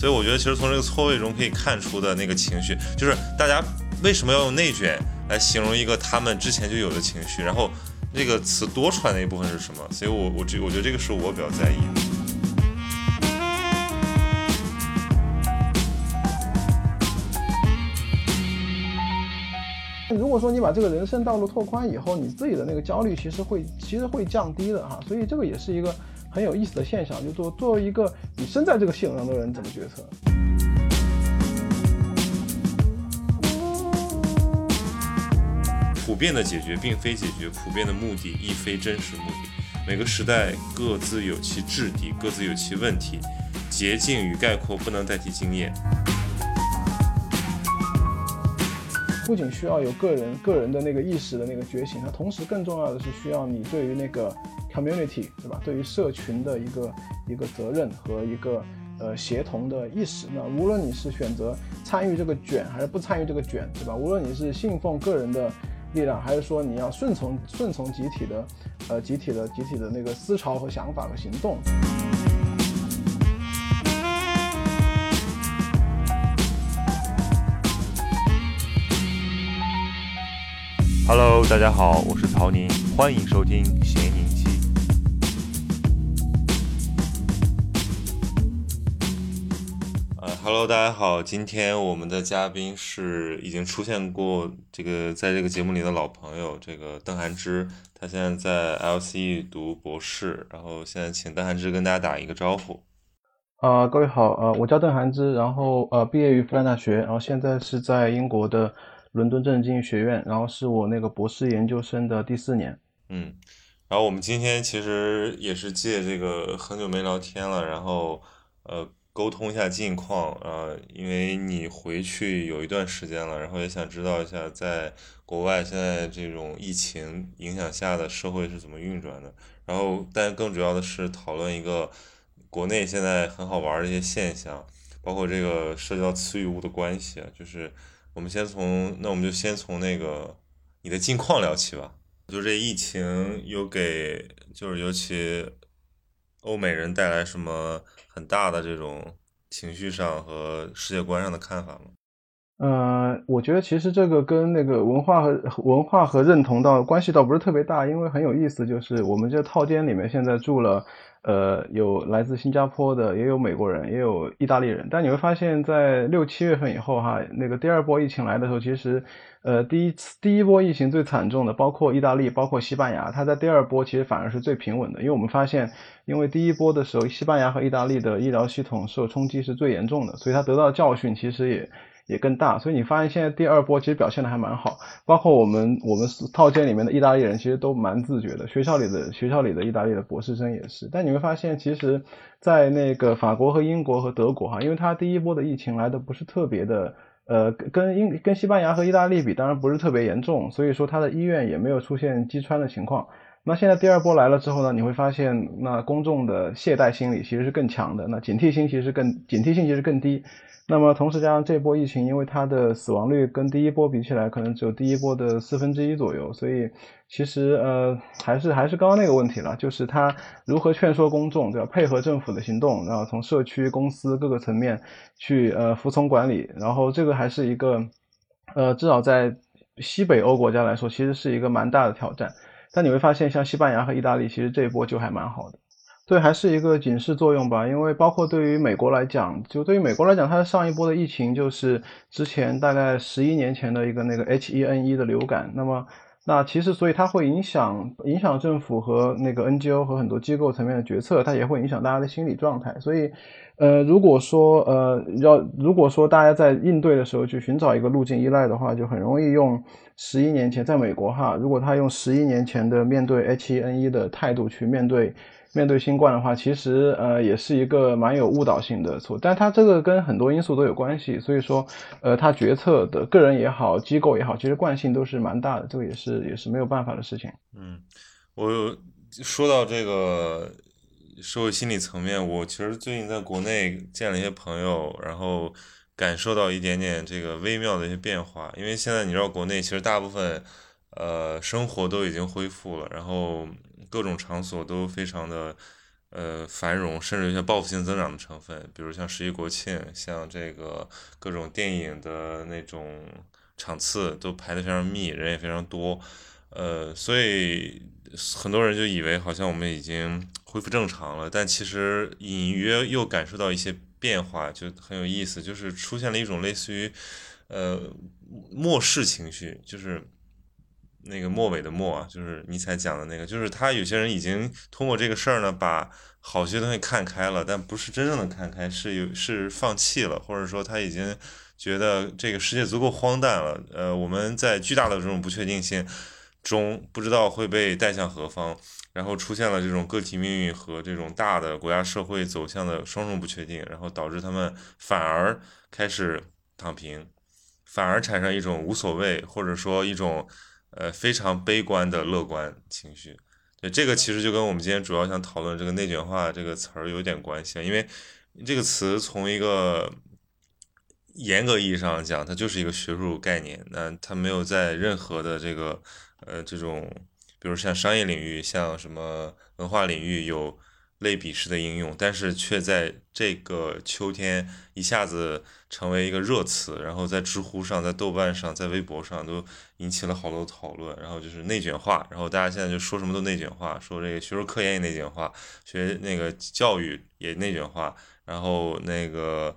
所以我觉得其实从这个错位中可以看出的那个情绪，就是大家为什么要用内卷来形容一个他们之前就有的情绪，然后这个词多出来那一部分是什么？所以我我这我觉得这个是我比较在意的。如果说你把这个人生道路拓宽以后，你自己的那个焦虑其实会其实会降低的哈，所以这个也是一个很有意思的现象。就作作为一个你身在这个系统上的人，怎么决策？普遍的解决并非解决，普遍的目的亦非真实目的。每个时代各自有其质地，各自有其问题。捷径与概括不能代替经验。不仅需要有个人个人的那个意识的那个觉醒，它同时更重要的是需要你对于那个 community，对吧？对于社群的一个一个责任和一个呃协同的意识。那无论你是选择参与这个卷还是不参与这个卷，对吧？无论你是信奉个人的力量，还是说你要顺从顺从集体的呃集体的集体的那个思潮和想法和行动。Hello，大家好，我是曹宁，欢迎收听闲，Hello，大家好，今天我们的嘉宾是已经出现过这个在这个节目里的老朋友，这个邓涵之，他现在在 LCE 读博士，然后现在请邓涵之跟大家打一个招呼。啊，各位好，呃，我叫邓涵之，然后呃，毕业于复旦大学，然后现在是在英国的。伦敦政治经济学院，然后是我那个博士研究生的第四年。嗯，然后我们今天其实也是借这个很久没聊天了，然后呃沟通一下近况啊，因为你回去有一段时间了，然后也想知道一下在国外现在这种疫情影响下的社会是怎么运转的。然后，但更主要的是讨论一个国内现在很好玩的一些现象，包括这个涉及到词与物的关系，就是。我们先从那我们就先从那个你的近况聊起吧。就这疫情有给就是尤其欧美人带来什么很大的这种情绪上和世界观上的看法吗？嗯，我觉得其实这个跟那个文化和文化和认同倒关系倒不是特别大，因为很有意思，就是我们这套间里面现在住了。呃，有来自新加坡的，也有美国人，也有意大利人。但你会发现在六七月份以后，哈，那个第二波疫情来的时候，其实，呃，第一次第一波疫情最惨重的，包括意大利，包括西班牙，它在第二波其实反而是最平稳的。因为我们发现，因为第一波的时候，西班牙和意大利的医疗系统受冲击是最严重的，所以它得到教训其实也。也更大，所以你发现现在第二波其实表现的还蛮好，包括我们我们套间里面的意大利人其实都蛮自觉的，学校里的学校里的意大利的博士生也是。但你会发现，其实，在那个法国和英国和德国哈，因为它第一波的疫情来的不是特别的，呃，跟英跟西班牙和意大利比，当然不是特别严重，所以说它的医院也没有出现击穿的情况。那现在第二波来了之后呢，你会发现那公众的懈怠心理其实是更强的，那警惕心其实更警惕性其实更低。那么同时加上这波疫情，因为它的死亡率跟第一波比起来，可能只有第一波的四分之一左右，所以其实呃还是还是刚刚那个问题了，就是它如何劝说公众，对吧？配合政府的行动，然后从社区、公司各个层面去呃服从管理，然后这个还是一个呃至少在西北欧国家来说，其实是一个蛮大的挑战。但你会发现，像西班牙和意大利，其实这一波就还蛮好的。对，还是一个警示作用吧，因为包括对于美国来讲，就对于美国来讲，它的上一波的疫情就是之前大概十一年前的一个那个 H1N1 的流感。那么，那其实所以它会影响影响政府和那个 NGO 和很多机构层面的决策，它也会影响大家的心理状态。所以，呃，如果说呃要如果说大家在应对的时候去寻找一个路径依赖的话，就很容易用十一年前在美国哈，如果他用十一年前的面对 H1N1 的态度去面对。面对新冠的话，其实呃也是一个蛮有误导性的错，但它这个跟很多因素都有关系，所以说呃他决策的个人也好，机构也好，其实惯性都是蛮大的，这个也是也是没有办法的事情。嗯，我说到这个社会心理层面，我其实最近在国内见了一些朋友，然后感受到一点点这个微妙的一些变化，因为现在你知道国内其实大部分呃生活都已经恢复了，然后。各种场所都非常的呃繁荣，甚至有些报复性增长的成分，比如像十一国庆，像这个各种电影的那种场次都排得非常密，人也非常多，呃，所以很多人就以为好像我们已经恢复正常了，但其实隐约又感受到一些变化，就很有意思，就是出现了一种类似于呃末世情绪，就是。那个末尾的末，就是尼采讲的那个，就是他有些人已经通过这个事儿呢，把好些东西看开了，但不是真正的看开，是有是放弃了，或者说他已经觉得这个世界足够荒诞了。呃，我们在巨大的这种不确定性中，不知道会被带向何方，然后出现了这种个体命运和这种大的国家社会走向的双重不确定，然后导致他们反而开始躺平，反而产生一种无所谓，或者说一种。呃，非常悲观的乐观情绪，对这个其实就跟我们今天主要想讨论这个内卷化这个词儿有点关系，因为这个词从一个严格意义上讲，它就是一个学术概念，那它没有在任何的这个呃这种，比如像商业领域，像什么文化领域有。类比式的应用，但是却在这个秋天一下子成为一个热词，然后在知乎上、在豆瓣上、在微博上都引起了好多讨论。然后就是内卷化，然后大家现在就说什么都内卷化，说这个学术科研也内卷化，学那个教育也内卷化，然后那个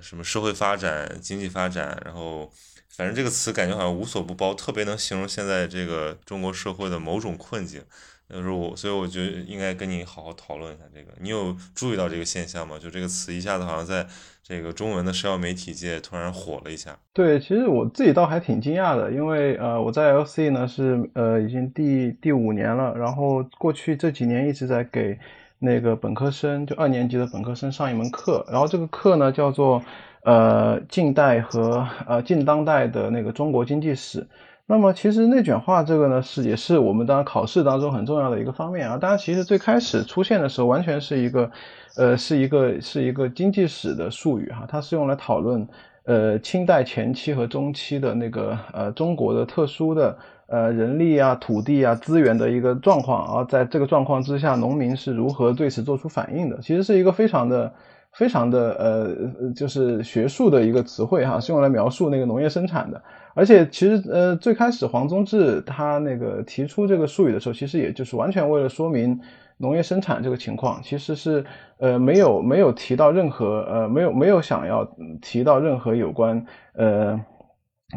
什么社会发展、经济发展，然后反正这个词感觉好像无所不包，特别能形容现在这个中国社会的某种困境。就是我，所以我就应该跟你好好讨论一下这个。你有注意到这个现象吗？就这个词一下子好像在这个中文的社交媒体界突然火了一下。对，其实我自己倒还挺惊讶的，因为呃，我在 LC 呢是呃已经第第五年了，然后过去这几年一直在给那个本科生，就二年级的本科生上一门课，然后这个课呢叫做呃近代和呃近当代的那个中国经济史。那么其实内卷化这个呢，是也是我们当然考试当中很重要的一个方面啊。当然，其实最开始出现的时候，完全是一个，呃，是一个是一个经济史的术语哈，它是用来讨论，呃，清代前期和中期的那个呃中国的特殊的呃人力啊、土地啊、资源的一个状况啊，在这个状况之下，农民是如何对此做出反应的。其实是一个非常的。非常的呃，就是学术的一个词汇哈，是用来描述那个农业生产的。而且其实呃，最开始黄宗智他那个提出这个术语的时候，其实也就是完全为了说明农业生产这个情况，其实是呃没有没有提到任何呃没有没有想要提到任何有关呃。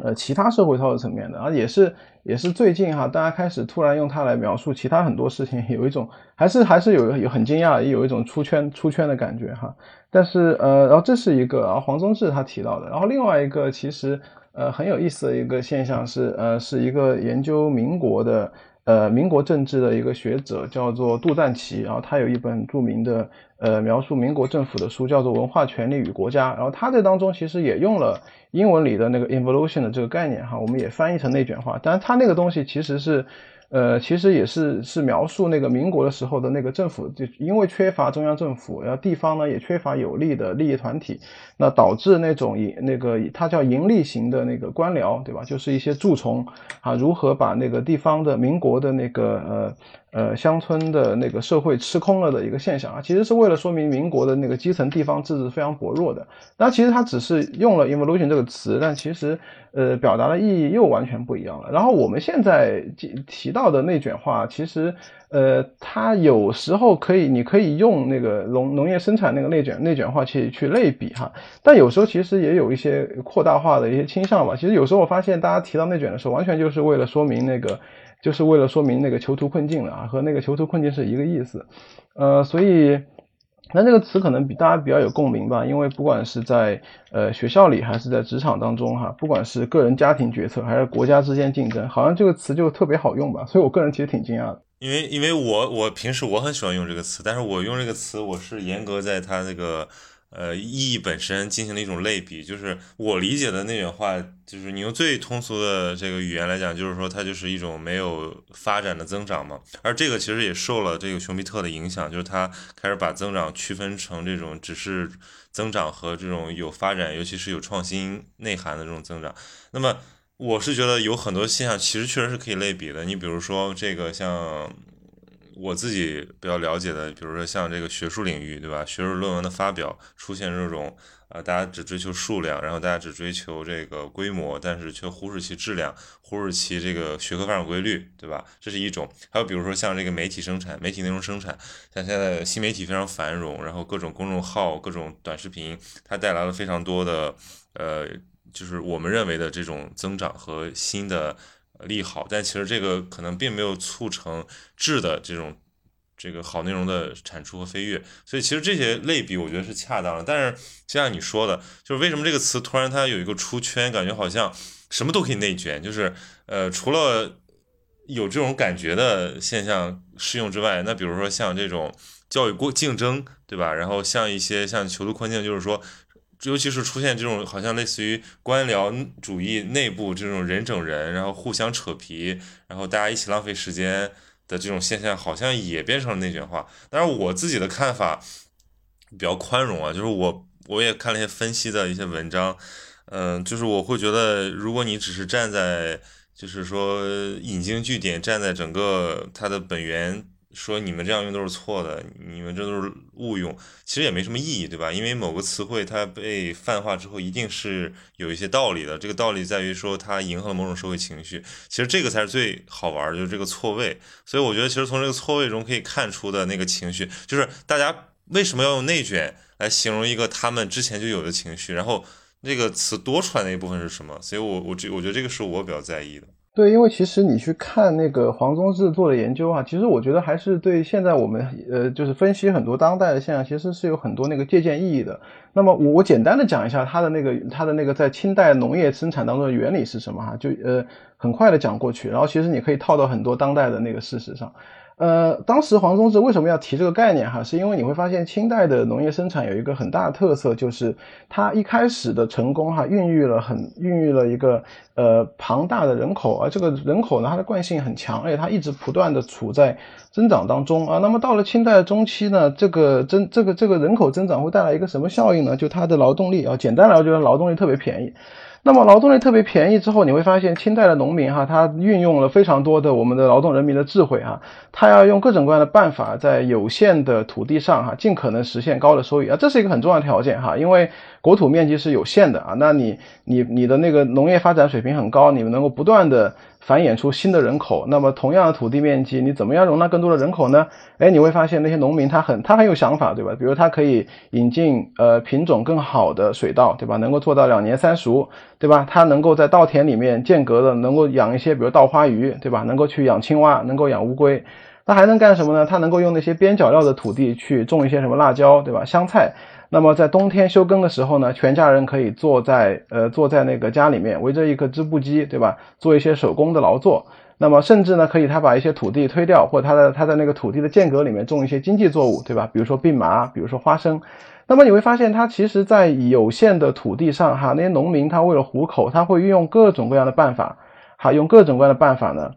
呃，其他社会操作层面的啊，也是也是最近哈，大家开始突然用它来描述其他很多事情，有一种还是还是有有很惊讶，也有一种出圈出圈的感觉哈。但是呃，然后这是一个啊，黄宗智他提到的，然后另外一个其实呃很有意思的一个现象是呃是一个研究民国的呃民国政治的一个学者叫做杜赞奇，然后他有一本著名的呃描述民国政府的书叫做《文化权利与国家》，然后他这当中其实也用了。英文里的那个 involution 的这个概念哈，我们也翻译成内卷化，但是他那个东西其实是。呃，其实也是是描述那个民国的时候的那个政府，就因为缺乏中央政府，然后地方呢也缺乏有力的利益团体，那导致那种盈那个它叫盈利型的那个官僚，对吧？就是一些蛀虫啊，如何把那个地方的民国的那个呃呃乡村的那个社会吃空了的一个现象啊，其实是为了说明民国的那个基层地方自治非常薄弱的。那其实它只是用了 evolution 这个词，但其实。呃，表达的意义又完全不一样了。然后我们现在提提到的内卷化，其实，呃，它有时候可以，你可以用那个农农业生产那个内卷内卷化去去类比哈。但有时候其实也有一些扩大化的一些倾向吧。其实有时候我发现大家提到内卷的时候，完全就是为了说明那个，就是为了说明那个囚徒困境了啊，和那个囚徒困境是一个意思。呃，所以。那这个词可能比大家比较有共鸣吧，因为不管是在呃学校里还是在职场当中哈，不管是个人家庭决策还是国家之间竞争，好像这个词就特别好用吧，所以我个人其实挺惊讶的。因为因为我我平时我很喜欢用这个词，但是我用这个词我是严格在它那个。呃，意义本身进行了一种类比，就是我理解的那种话，就是你用最通俗的这个语言来讲，就是说它就是一种没有发展的增长嘛。而这个其实也受了这个熊彼特的影响，就是他开始把增长区分成这种只是增长和这种有发展，尤其是有创新内涵的这种增长。那么我是觉得有很多现象其实确实是可以类比的，你比如说这个像我自己比较了解的，比如说像这个学术领域，对吧？学术论文的发表出现这种。啊，大家只追求数量，然后大家只追求这个规模，但是却忽视其质量，忽视其这个学科发展规律，对吧？这是一种。还有比如说像这个媒体生产、媒体内容生产，像现在新媒体非常繁荣，然后各种公众号、各种短视频，它带来了非常多的呃，就是我们认为的这种增长和新的利好，但其实这个可能并没有促成质的这种。这个好内容的产出和飞跃，所以其实这些类比我觉得是恰当的。但是就像你说的，就是为什么这个词突然它有一个出圈，感觉好像什么都可以内卷，就是呃，除了有这种感觉的现象适用之外，那比如说像这种教育过竞争，对吧？然后像一些像囚徒困境，就是说，尤其是出现这种好像类似于官僚主义内部这种人整人，然后互相扯皮，然后大家一起浪费时间。的这种现象好像也变成了内卷化，但是我自己的看法比较宽容啊，就是我我也看了一些分析的一些文章，嗯，就是我会觉得，如果你只是站在就是说引经据典，站在整个它的本源。说你们这样用都是错的，你们这都是误用，其实也没什么意义，对吧？因为某个词汇它被泛化之后，一定是有一些道理的。这个道理在于说它迎合了某种社会情绪，其实这个才是最好玩，就是这个错位。所以我觉得，其实从这个错位中可以看出的那个情绪，就是大家为什么要用内卷来形容一个他们之前就有的情绪，然后那个词多出来那一部分是什么？所以我我这我觉得这个是我比较在意的。对，因为其实你去看那个黄宗智做的研究啊，其实我觉得还是对现在我们呃，就是分析很多当代的现象，其实是有很多那个借鉴意义的。那么我我简单的讲一下他的那个他的那个在清代农业生产当中的原理是什么哈，就呃很快的讲过去，然后其实你可以套到很多当代的那个事实上。呃，当时黄宗智为什么要提这个概念哈？是因为你会发现清代的农业生产有一个很大的特色，就是它一开始的成功哈，孕育了很孕育了一个呃庞大的人口，而这个人口呢，它的惯性很强，而且它一直不断的处在增长当中啊。那么到了清代中期呢，这个增这个这个人口增长会带来一个什么效应呢？就它的劳动力啊，简单来说就是劳动力特别便宜。那么劳动力特别便宜之后，你会发现清代的农民哈，他运用了非常多的我们的劳动人民的智慧哈，他要用各种各样的办法，在有限的土地上哈，尽可能实现高的收益啊，这是一个很重要的条件哈，因为国土面积是有限的啊，那你你你的那个农业发展水平很高，你们能够不断的。繁衍出新的人口，那么同样的土地面积，你怎么样容纳更多的人口呢？哎，你会发现那些农民他很他很有想法，对吧？比如他可以引进呃品种更好的水稻，对吧？能够做到两年三熟，对吧？他能够在稻田里面间隔的能够养一些，比如稻花鱼，对吧？能够去养青蛙，能够养乌龟，那还能干什么呢？他能够用那些边角料的土地去种一些什么辣椒，对吧？香菜。那么在冬天休耕的时候呢，全家人可以坐在呃坐在那个家里面，围着一个织布机，对吧？做一些手工的劳作。那么甚至呢，可以他把一些土地推掉，或他的他在那个土地的间隔里面种一些经济作物，对吧？比如说蓖麻，比如说花生。那么你会发现，他其实在有限的土地上，哈，那些农民他为了糊口，他会运用各种各样的办法，哈，用各种各样的办法呢，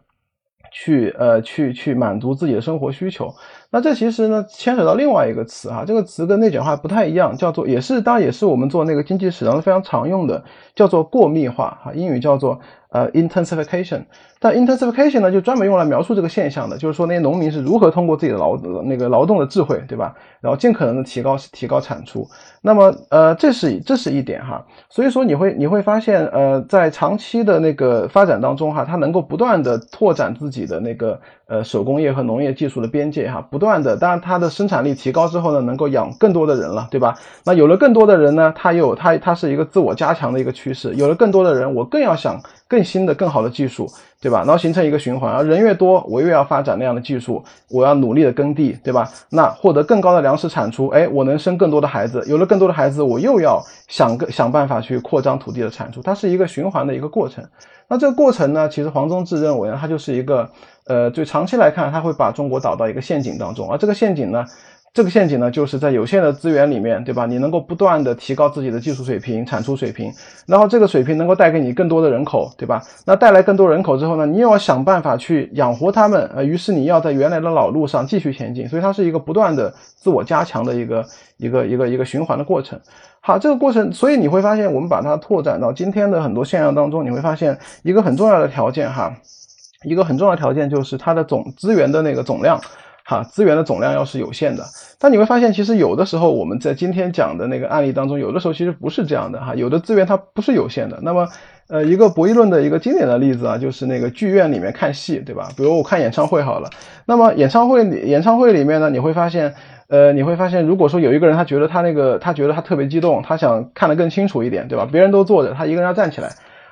去呃去去满足自己的生活需求。那这其实呢，牵扯到另外一个词哈，这个词跟内卷化不太一样，叫做也是当然也是我们做那个经济史上非常常用的，叫做过密化哈，英语叫做呃 intensification。但 intensification 呢，就专门用来描述这个现象的，就是说那些农民是如何通过自己的劳那个劳动的智慧，对吧？然后尽可能的提高提高产出。那么呃，这是这是一点哈。所以说你会你会发现呃，在长期的那个发展当中哈，它能够不断的拓展自己的那个呃手工业和农业技术的边界哈。不断的，当然它的生产力提高之后呢，能够养更多的人了，对吧？那有了更多的人呢，它又它它是一个自我加强的一个趋势。有了更多的人，我更要想更新的、更好的技术，对吧？然后形成一个循环，而人越多，我越要发展那样的技术，我要努力的耕地，对吧？那获得更高的粮食产出，哎，我能生更多的孩子，有了更多的孩子，我又要想个想办法去扩张土地的产出，它是一个循环的一个过程。那这个过程呢，其实黄宗智认为呢，它就是一个。呃，就长期来看，它会把中国导到一个陷阱当中，而这个陷阱呢，这个陷阱呢，就是在有限的资源里面，对吧？你能够不断的提高自己的技术水平、产出水平，然后这个水平能够带给你更多的人口，对吧？那带来更多人口之后呢，你又要想办法去养活他们，呃，于是你要在原来的老路上继续前进，所以它是一个不断的自我加强的一个一个一个一个循环的过程。好，这个过程，所以你会发现，我们把它拓展到今天的很多现象当中，你会发现一个很重要的条件，哈。一个很重要的条件就是它的总资源的那个总量，哈，资源的总量要是有限的。但你会发现，其实有的时候我们在今天讲的那个案例当中，有的时候其实不是这样的哈，有的资源它不是有限的。那么，呃，一个博弈论的一个经典的例子啊，就是那个剧院里面看戏，对吧？比如我看演唱会好了，那么演唱会里演唱会里面呢，你会发现。呃，你会发现，如果说有一个人，他觉得他那个，他觉得他特别激动，他想看得更清楚一点，对吧？别人都坐着，他一个人要站起来。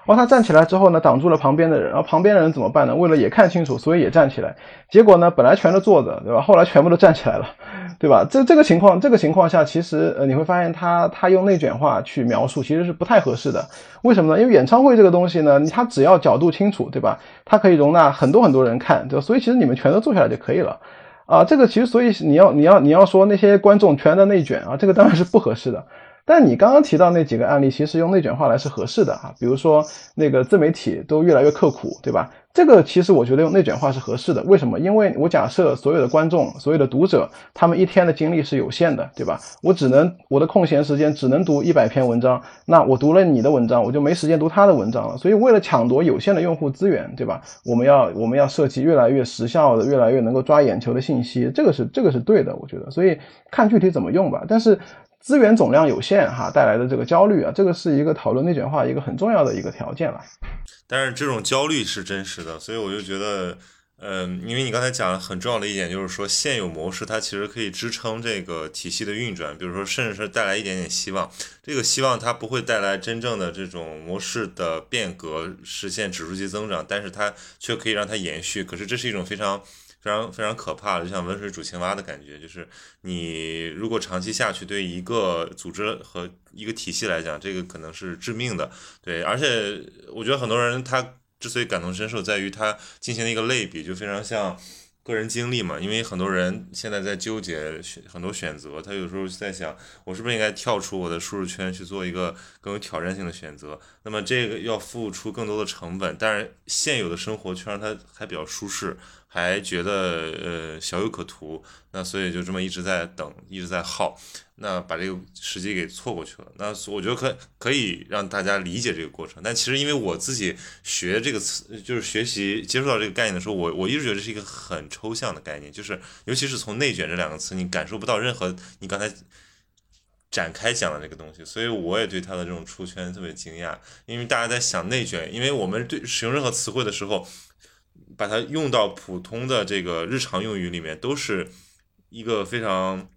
然后他站起来之后呢，挡住了旁边的人。然后旁边的人怎么办呢？为了也看清楚，所以也站起来。结果呢，本来全都坐着，对吧？后来全部都站起来了，对吧？这这个情况，这个情况下，其实呃，你会发现他他用内卷化去描述，其实是不太合适的。为什么呢？因为演唱会这个东西呢，他只要角度清楚，对吧？它可以容纳很多很多人看，对？所以其实你们全都坐下来就可以了。啊，这个其实，所以你要你要你要说那些观众全在内卷啊，这个当然是不合适的。但你刚刚提到那几个案例，其实用内卷化来是合适的啊。比如说那个自媒体都越来越刻苦，对吧？这个其实我觉得用内卷化是合适的。为什么？因为我假设所有的观众、所有的读者，他们一天的精力是有限的，对吧？我只能我的空闲时间只能读一百篇文章，那我读了你的文章，我就没时间读他的文章了。所以为了抢夺有限的用户资源，对吧？我们要我们要设计越来越时效的、越来越能够抓眼球的信息，这个是这个是对的，我觉得。所以看具体怎么用吧。但是。资源总量有限，哈带来的这个焦虑啊，这个是一个讨论内卷化一个很重要的一个条件了。但是这种焦虑是真实的，所以我就觉得，嗯，因为你刚才讲了很重要的一点，就是说现有模式它其实可以支撑这个体系的运转，比如说甚至是带来一点点希望。这个希望它不会带来真正的这种模式的变革，实现指数级增长，但是它却可以让它延续。可是这是一种非常。非常非常可怕，就像温水煮青蛙的感觉，就是你如果长期下去，对一个组织和一个体系来讲，这个可能是致命的。对，而且我觉得很多人他之所以感同身受，在于他进行了一个类比，就非常像个人经历嘛。因为很多人现在在纠结选很多选择，他有时候在想，我是不是应该跳出我的舒适圈去做一个更有挑战性的选择？那么这个要付出更多的成本，但是现有的生活却让他还比较舒适。还觉得呃小有可图，那所以就这么一直在等，一直在耗，那把这个时机给错过去了。那我觉得可可以让大家理解这个过程。但其实因为我自己学这个词，就是学习接触到这个概念的时候，我我一直觉得是一个很抽象的概念，就是尤其是从内卷这两个词，你感受不到任何你刚才展开讲的这个东西。所以我也对它的这种出圈特别惊讶，因为大家在想内卷，因为我们对使用任何词汇的时候。把它用到普通的这个日常用语里面，都是一个非常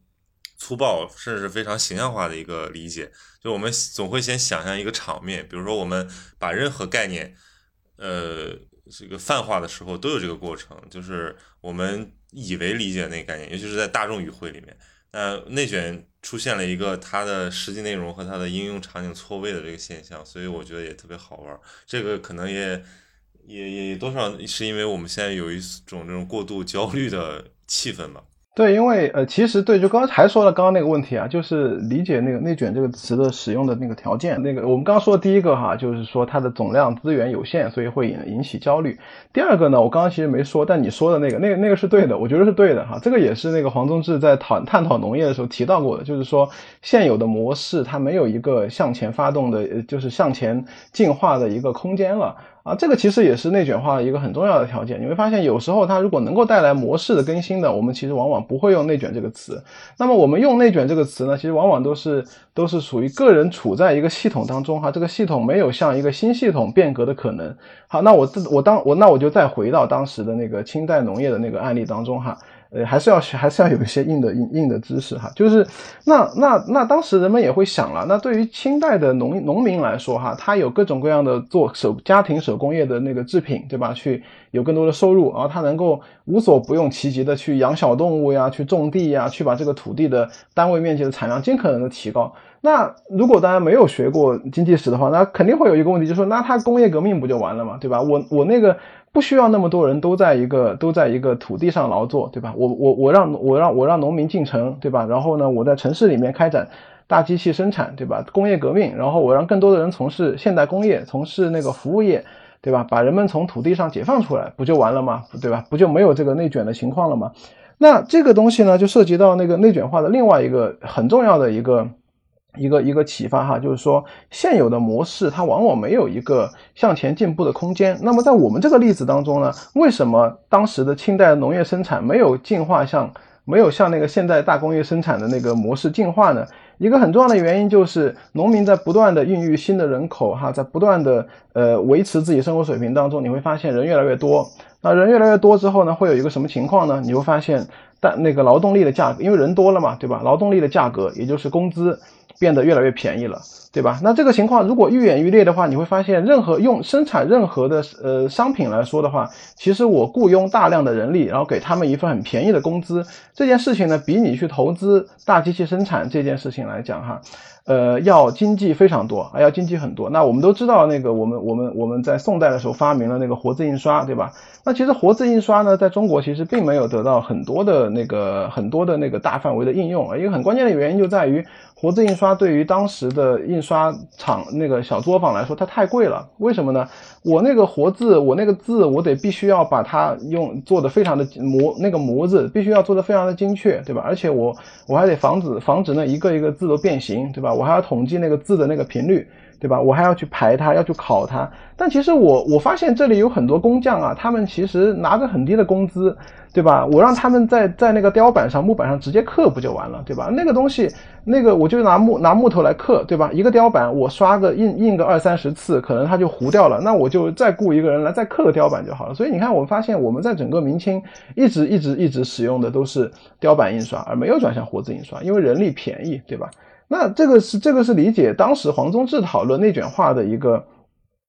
粗暴，甚至是非常形象化的一个理解。就我们总会先想象一个场面，比如说我们把任何概念，呃，这个泛化的时候，都有这个过程，就是我们以为理解那个概念，尤其是在大众语汇里面，那内卷出现了一个它的实际内容和它的应用场景错位的这个现象，所以我觉得也特别好玩。这个可能也。也也多少是因为我们现在有一种这种过度焦虑的气氛吧。对，因为呃，其实对，就刚才说了刚刚那个问题啊，就是理解那个内卷这个词的使用的那个条件。那个我们刚刚说的第一个哈，就是说它的总量资源有限，所以会引引起焦虑。第二个呢，我刚刚其实没说，但你说的那个那个那个是对的，我觉得是对的哈。这个也是那个黄宗智在讨探讨农业的时候提到过的，就是说现有的模式它没有一个向前发动的，就是向前进化的一个空间了。啊，这个其实也是内卷化的一个很重要的条件。你会发现，有时候它如果能够带来模式的更新的，我们其实往往不会用内卷这个词。那么我们用内卷这个词呢，其实往往都是都是属于个人处在一个系统当中哈，这个系统没有像一个新系统变革的可能。好，那我自我当我那我就再回到当时的那个清代农业的那个案例当中哈。呃，还是要学，还是要有一些硬的硬硬的知识哈。就是那那那当时人们也会想了，那对于清代的农农民来说哈，他有各种各样的做手家庭手工业的那个制品，对吧？去有更多的收入，然后他能够无所不用其极的去养小动物呀，去种地呀，去把这个土地的单位面积的产量尽可能的提高。那如果大家没有学过经济史的话，那肯定会有一个问题，就是说，那他工业革命不就完了嘛，对吧？我我那个。不需要那么多人都在一个都在一个土地上劳作，对吧？我我我让我让我让农民进城，对吧？然后呢，我在城市里面开展大机器生产，对吧？工业革命，然后我让更多的人从事现代工业，从事那个服务业，对吧？把人们从土地上解放出来，不就完了吗？对吧？不就没有这个内卷的情况了吗？那这个东西呢，就涉及到那个内卷化的另外一个很重要的一个一个一个启发哈，就是说现有的模式它往往没有一个向前进步的空间。那么在我们这个例子当中呢，为什么当时的清代农业生产没有进化向没有像那个现代大工业生产的那个模式进化呢？一个很重要的原因就是农民在不断的孕育新的人口哈，在不断的呃维持自己生活水平当中，你会发现人越来越多。那人越来越多之后呢，会有一个什么情况呢？你会发现，但那个劳动力的价格，因为人多了嘛，对吧？劳动力的价格，也就是工资。变得越来越便宜了，对吧？那这个情况如果愈演愈烈的话，你会发现，任何用生产任何的呃商品来说的话，其实我雇佣大量的人力，然后给他们一份很便宜的工资，这件事情呢，比你去投资大机器生产这件事情来讲，哈。呃，要经济非常多，啊要经济很多。那我们都知道，那个我们我们我们在宋代的时候发明了那个活字印刷，对吧？那其实活字印刷呢，在中国其实并没有得到很多的那个很多的那个大范围的应用啊。一个很关键的原因就在于，活字印刷对于当时的印刷厂那个小作坊来说，它太贵了。为什么呢？我那个活字，我那个字，我得必须要把它用做的非常的模，那个模子必须要做的非常的精确，对吧？而且我我还得防止防止那一个一个字都变形，对吧？我还要统计那个字的那个频率。对吧？我还要去排它，要去考它。但其实我我发现这里有很多工匠啊，他们其实拿着很低的工资，对吧？我让他们在在那个雕板上、木板上直接刻不就完了，对吧？那个东西，那个我就拿木拿木头来刻，对吧？一个雕板我刷个印印个二三十次，可能它就糊掉了。那我就再雇一个人来再刻个雕板就好了。所以你看，我发现我们在整个明清一直一直一直使用的都是雕版印刷，而没有转向活字印刷，因为人力便宜，对吧？那这个是这个是理解当时黄宗治讨论内卷化的一个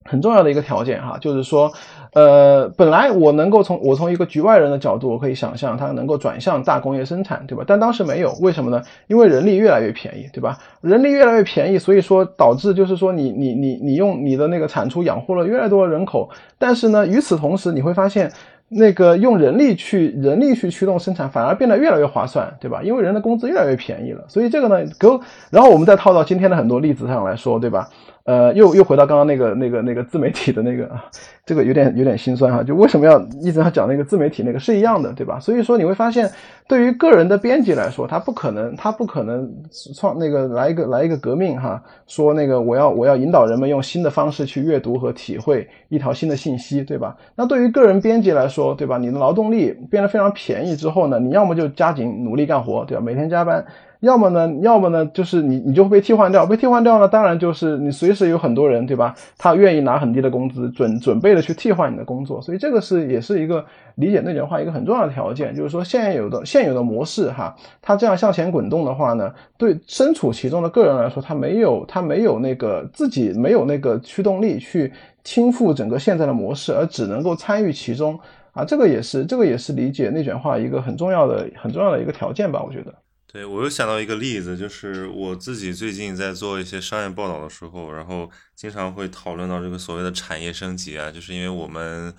很重要的一个条件哈，就是说，呃，本来我能够从我从一个局外人的角度，我可以想象它能够转向大工业生产，对吧？但当时没有，为什么呢？因为人力越来越便宜，对吧？人力越来越便宜，所以说导致就是说你你你你用你的那个产出养活了越来越多的人口，但是呢，与此同时你会发现。那个用人力去人力去驱动生产，反而变得越来越划算，对吧？因为人的工资越来越便宜了，所以这个呢，给然后我们再套到今天的很多例子上来说，对吧？呃，又又回到刚刚那个那个那个自媒体的那个，这个有点有点心酸哈。就为什么要一直要讲那个自媒体那个是一样的，对吧？所以说你会发现，对于个人的编辑来说，他不可能他不可能创那个来一个来一个革命哈，说那个我要我要引导人们用新的方式去阅读和体会一条新的信息，对吧？那对于个人编辑来说，对吧？你的劳动力变得非常便宜之后呢，你要么就加紧努力干活，对吧？每天加班。要么呢，要么呢，就是你你就会被替换掉，被替换掉呢，当然就是你随时有很多人，对吧？他愿意拿很低的工资，准准备的去替换你的工作，所以这个是也是一个理解内卷化一个很重要的条件，就是说现有的现有的模式哈，它这样向前滚动的话呢，对身处其中的个人来说，他没有他没有那个自己没有那个驱动力去倾覆整个现在的模式，而只能够参与其中啊，这个也是这个也是理解内卷化一个很重要的很重要的一个条件吧，我觉得。对，我又想到一个例子，就是我自己最近在做一些商业报道的时候，然后经常会讨论到这个所谓的产业升级啊，就是因为我们，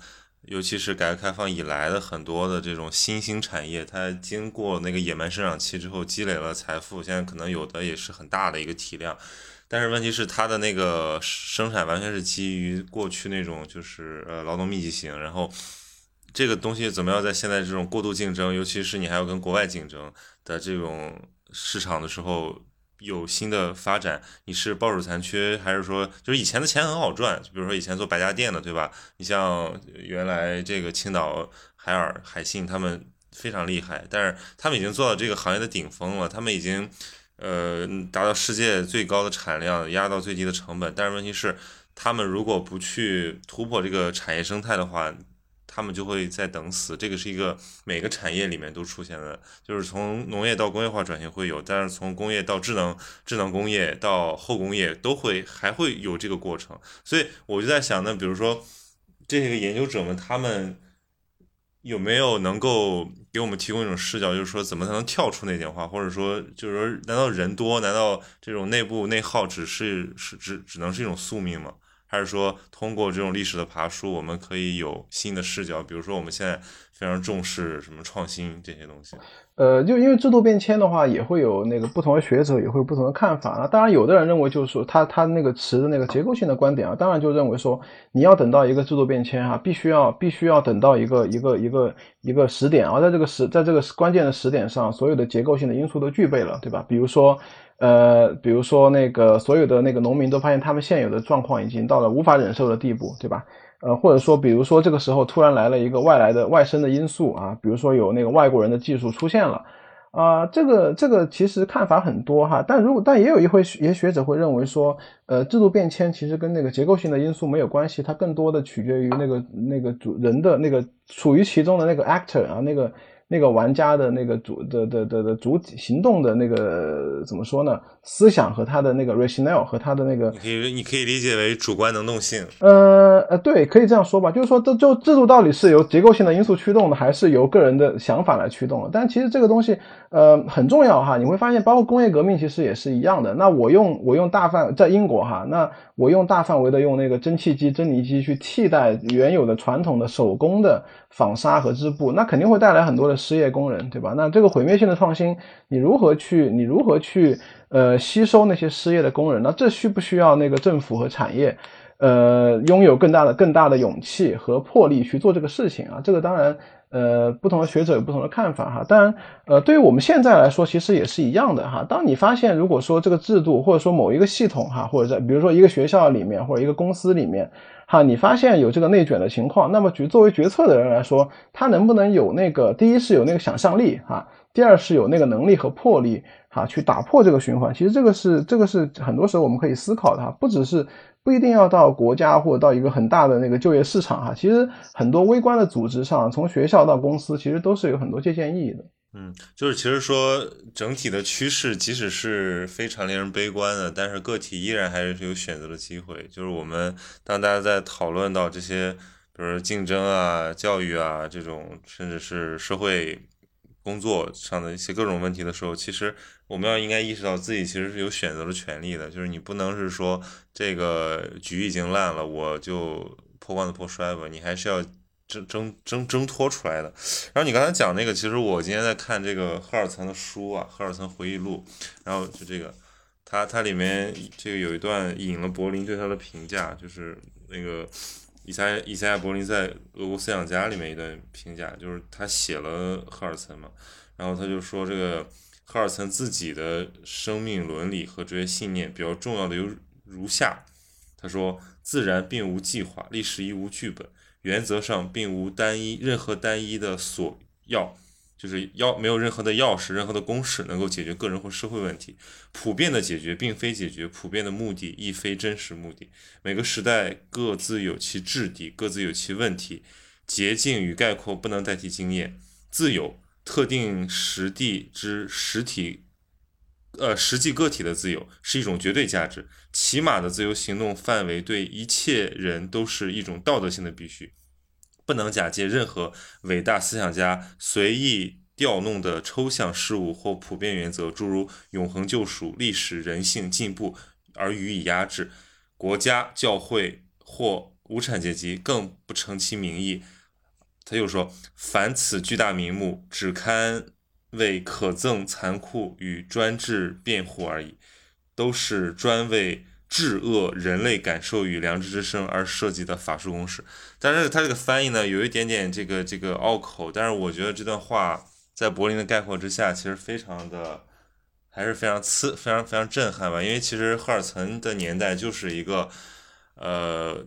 尤其是改革开放以来的很多的这种新兴产业，它经过那个野蛮生长期之后积累了财富，现在可能有的也是很大的一个体量，但是问题是它的那个生产完全是基于过去那种就是呃劳动密集型，然后。这个东西怎么样在现在这种过度竞争，尤其是你还要跟国外竞争的这种市场的时候，有新的发展？你是抱守残缺，还是说就是以前的钱很好赚？就比如说以前做百家店的，对吧？你像原来这个青岛海尔、海信他们非常厉害，但是他们已经做到这个行业的顶峰了，他们已经呃达到世界最高的产量，压到最低的成本。但是问题是，他们如果不去突破这个产业生态的话，他们就会在等死，这个是一个每个产业里面都出现的，就是从农业到工业化转型会有，但是从工业到智能智能工业到后工业都会还会有这个过程，所以我就在想，呢比如说这些个研究者们，他们有没有能够给我们提供一种视角，就是说怎么才能跳出内卷化，或者说就是说，难道人多，难道这种内部内耗只是是只只能是一种宿命吗？还是说，通过这种历史的爬书，我们可以有新的视角。比如说，我们现在非常重视什么创新这些东西。呃，就因为制度变迁的话，也会有那个不同的学者也会有不同的看法。那当然，有的人认为就是说，他他那个持的那个结构性的观点啊，当然就认为说，你要等到一个制度变迁哈，必须要必须要等到一个一个一个一个时点，而在这个时在这个关键的时点上，所有的结构性的因素都具备了，对吧？比如说。呃，比如说那个所有的那个农民都发现他们现有的状况已经到了无法忍受的地步，对吧？呃，或者说，比如说这个时候突然来了一个外来的外生的因素啊，比如说有那个外国人的技术出现了。啊，这个这个其实看法很多哈，但如果但也有一会也学者会认为说，呃，制度变迁其实跟那个结构性的因素没有关系，它更多的取决于那个那个主人的那个处于其中的那个 actor 啊，那个。那个玩家的那个主的的的的主体行动的那个怎么说呢？思想和他的那个 rationale 和他的那个，你可以你可以理解为主观能动性。呃呃，对，可以这样说吧。就是说，这就制度到底是由结构性的因素驱动的，还是由个人的想法来驱动的？但其实这个东西呃很重要哈。你会发现，包括工业革命其实也是一样的。那我用我用大范在英国哈，那我用大范围的用那个蒸汽机、蒸泥机去替代原有的传统的手工的纺纱和织布，那肯定会带来很多的。失业工人，对吧？那这个毁灭性的创新，你如何去？你如何去？呃，吸收那些失业的工人？那这需不需要那个政府和产业，呃，拥有更大的、更大的勇气和魄力去做这个事情啊？这个当然，呃，不同的学者有不同的看法哈。当然，呃，对于我们现在来说，其实也是一样的哈。当你发现，如果说这个制度，或者说某一个系统哈，或者在比如说一个学校里面，或者一个公司里面。哈，你发现有这个内卷的情况，那么决作为决策的人来说，他能不能有那个第一是有那个想象力哈，第二是有那个能力和魄力哈，去打破这个循环。其实这个是这个是很多时候我们可以思考的哈，不只是不一定要到国家或者到一个很大的那个就业市场哈，其实很多微观的组织上，从学校到公司，其实都是有很多借鉴意义的。嗯，就是其实说整体的趋势，即使是非常令人悲观的，但是个体依然还是有选择的机会。就是我们当大家在讨论到这些，比如竞争啊、教育啊这种，甚至是社会工作上的一些各种问题的时候，其实我们要应该意识到自己其实是有选择的权利的。就是你不能是说这个局已经烂了，我就破罐子破摔吧，你还是要。挣挣挣挣脱出来的。然后你刚才讲那个，其实我今天在看这个赫尔岑的书啊，《赫尔岑回忆录》，然后就这个，他他里面这个有一段引了柏林对他的评价，就是那个以赛以赛亚柏林在《俄国思想家》里面一段评价，就是他写了赫尔岑嘛，然后他就说这个赫尔岑自己的生命伦理和这些信念比较重要的有如下，他说：自然并无计划，历史亦无剧本。原则上并无单一任何单一的索要，就是要没有任何的钥匙，任何的公式能够解决个人或社会问题。普遍的解决并非解决，普遍的目的亦非真实目的。每个时代各自有其质地，各自有其问题。捷径与概括不能代替经验。自有特定实地之实体。呃，实际个体的自由是一种绝对价值，起码的自由行动范围对一切人都是一种道德性的必须，不能假借任何伟大思想家随意调弄的抽象事物或普遍原则，诸如永恒救赎、历史、人性、进步而予以压制。国家、教会或无产阶级更不成其名义。他又说，凡此巨大名目，只堪。为可憎残酷与专制辩护而已，都是专为治恶人类感受与良知之声而设计的法术公式。但是他这个翻译呢，有一点点这个这个拗口。但是我觉得这段话在柏林的概括之下，其实非常的还是非常刺、非常非常震撼吧。因为其实赫尔岑的年代就是一个呃。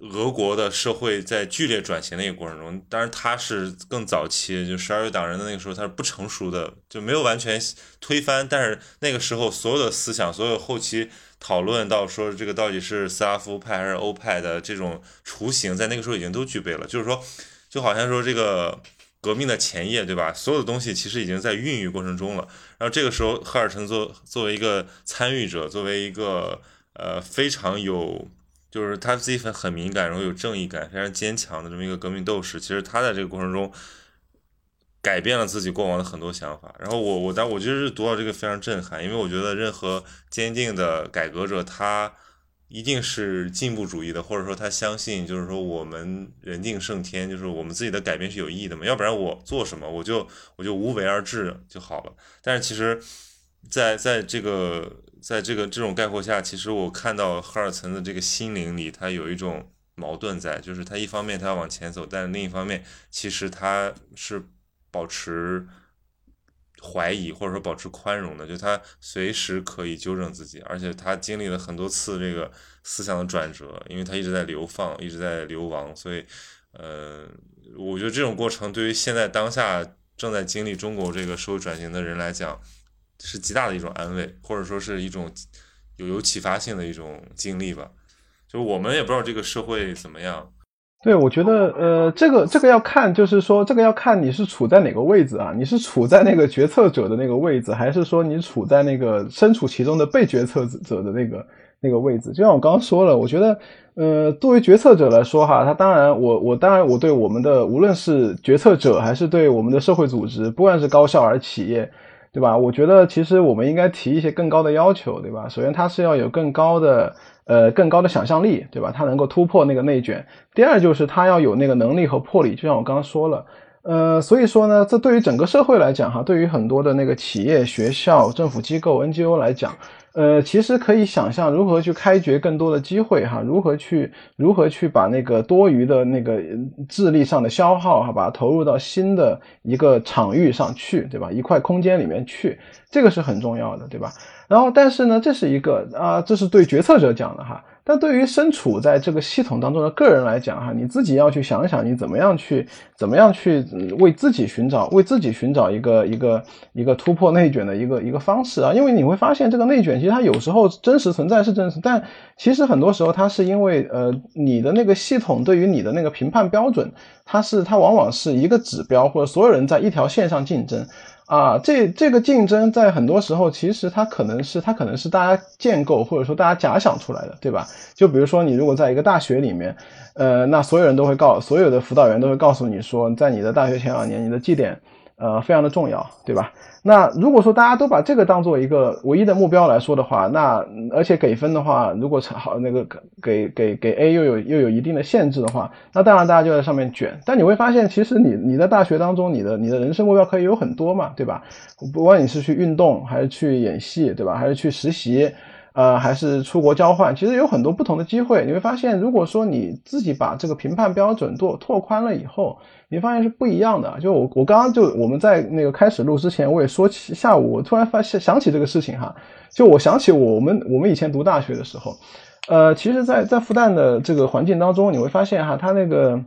俄国的社会在剧烈转型的一个过程中，当然他是更早期，就十二月党人的那个时候，他是不成熟的，就没有完全推翻。但是那个时候，所有的思想，所有后期讨论到说这个到底是斯拉夫派还是欧派的这种雏形，在那个时候已经都具备了。就是说，就好像说这个革命的前夜，对吧？所有的东西其实已经在孕育过程中了。然后这个时候，赫尔岑作作为一个参与者，作为一个呃非常有。就是他自己很很敏感，然后有正义感，非常坚强的这么一个革命斗士。其实他在这个过程中改变了自己过往的很多想法。然后我我当我就是读到这个非常震撼，因为我觉得任何坚定的改革者，他一定是进步主义的，或者说他相信就是说我们人定胜天，就是我们自己的改变是有意义的嘛。要不然我做什么我就我就无为而治就好了。但是其实，在在这个。在这个这种概括下，其实我看到赫尔岑的这个心灵里，他有一种矛盾在，就是他一方面他要往前走，但另一方面其实他是保持怀疑或者说保持宽容的，就他随时可以纠正自己，而且他经历了很多次这个思想的转折，因为他一直在流放，一直在流亡，所以，呃，我觉得这种过程对于现在当下正在经历中国这个社会转型的人来讲，是极大的一种安慰，或者说是一种有有启发性的一种经历吧。就我们也不知道这个社会怎么样。对，我觉得，呃，这个这个要看，就是说，这个要看你是处在哪个位置啊？你是处在那个决策者的那个位置，还是说你处在那个身处其中的被决策者的那个那个位置？就像我刚刚说了，我觉得，呃，作为决策者来说哈，他当然，我我当然我对我们的无论是决策者还是对我们的社会组织，不管是高校还是企业，对吧？我觉得其实我们应该提一些更高的要求，对吧？首先，它是要有更高的。呃，更高的想象力，对吧？他能够突破那个内卷。第二就是他要有那个能力和魄力，就像我刚刚说了。呃，所以说呢，这对于整个社会来讲，哈，对于很多的那个企业、学校、政府机构、NGO 来讲，呃，其实可以想象如何去开掘更多的机会，哈，如何去如何去把那个多余的那个智力上的消耗，哈，把它投入到新的一个场域上去，对吧？一块空间里面去，这个是很重要的，对吧？然后，但是呢，这是一个啊，这是对决策者讲的哈。但对于身处在这个系统当中的个人来讲哈，你自己要去想想，你怎么样去，怎么样去为自己寻找，为自己寻找一个一个一个突破内卷的一个一个方式啊。因为你会发现，这个内卷其实它有时候真实存在是真实，但其实很多时候它是因为呃，你的那个系统对于你的那个评判标准，它是它往往是一个指标，或者所有人在一条线上竞争。啊，这这个竞争在很多时候，其实它可能是它可能是大家建构或者说大家假想出来的，对吧？就比如说你如果在一个大学里面，呃，那所有人都会告，所有的辅导员都会告诉你说，在你的大学前两年，你的绩点。呃，非常的重要，对吧？那如果说大家都把这个当做一个唯一的目标来说的话，那而且给分的话，如果好那个给给给 A 又有又有一定的限制的话，那当然大家就在上面卷。但你会发现，其实你你在大学当中，你的你的人生目标可以有很多嘛，对吧？不管你是去运动，还是去演戏，对吧？还是去实习。呃，还是出国交换，其实有很多不同的机会。你会发现，如果说你自己把这个评判标准拓拓宽了以后，你发现是不一样的。就我我刚刚就我们在那个开始录之前，我也说起下午，我突然发现想起这个事情哈，就我想起我们我们以前读大学的时候，呃，其实，在在复旦的这个环境当中，你会发现哈，它那个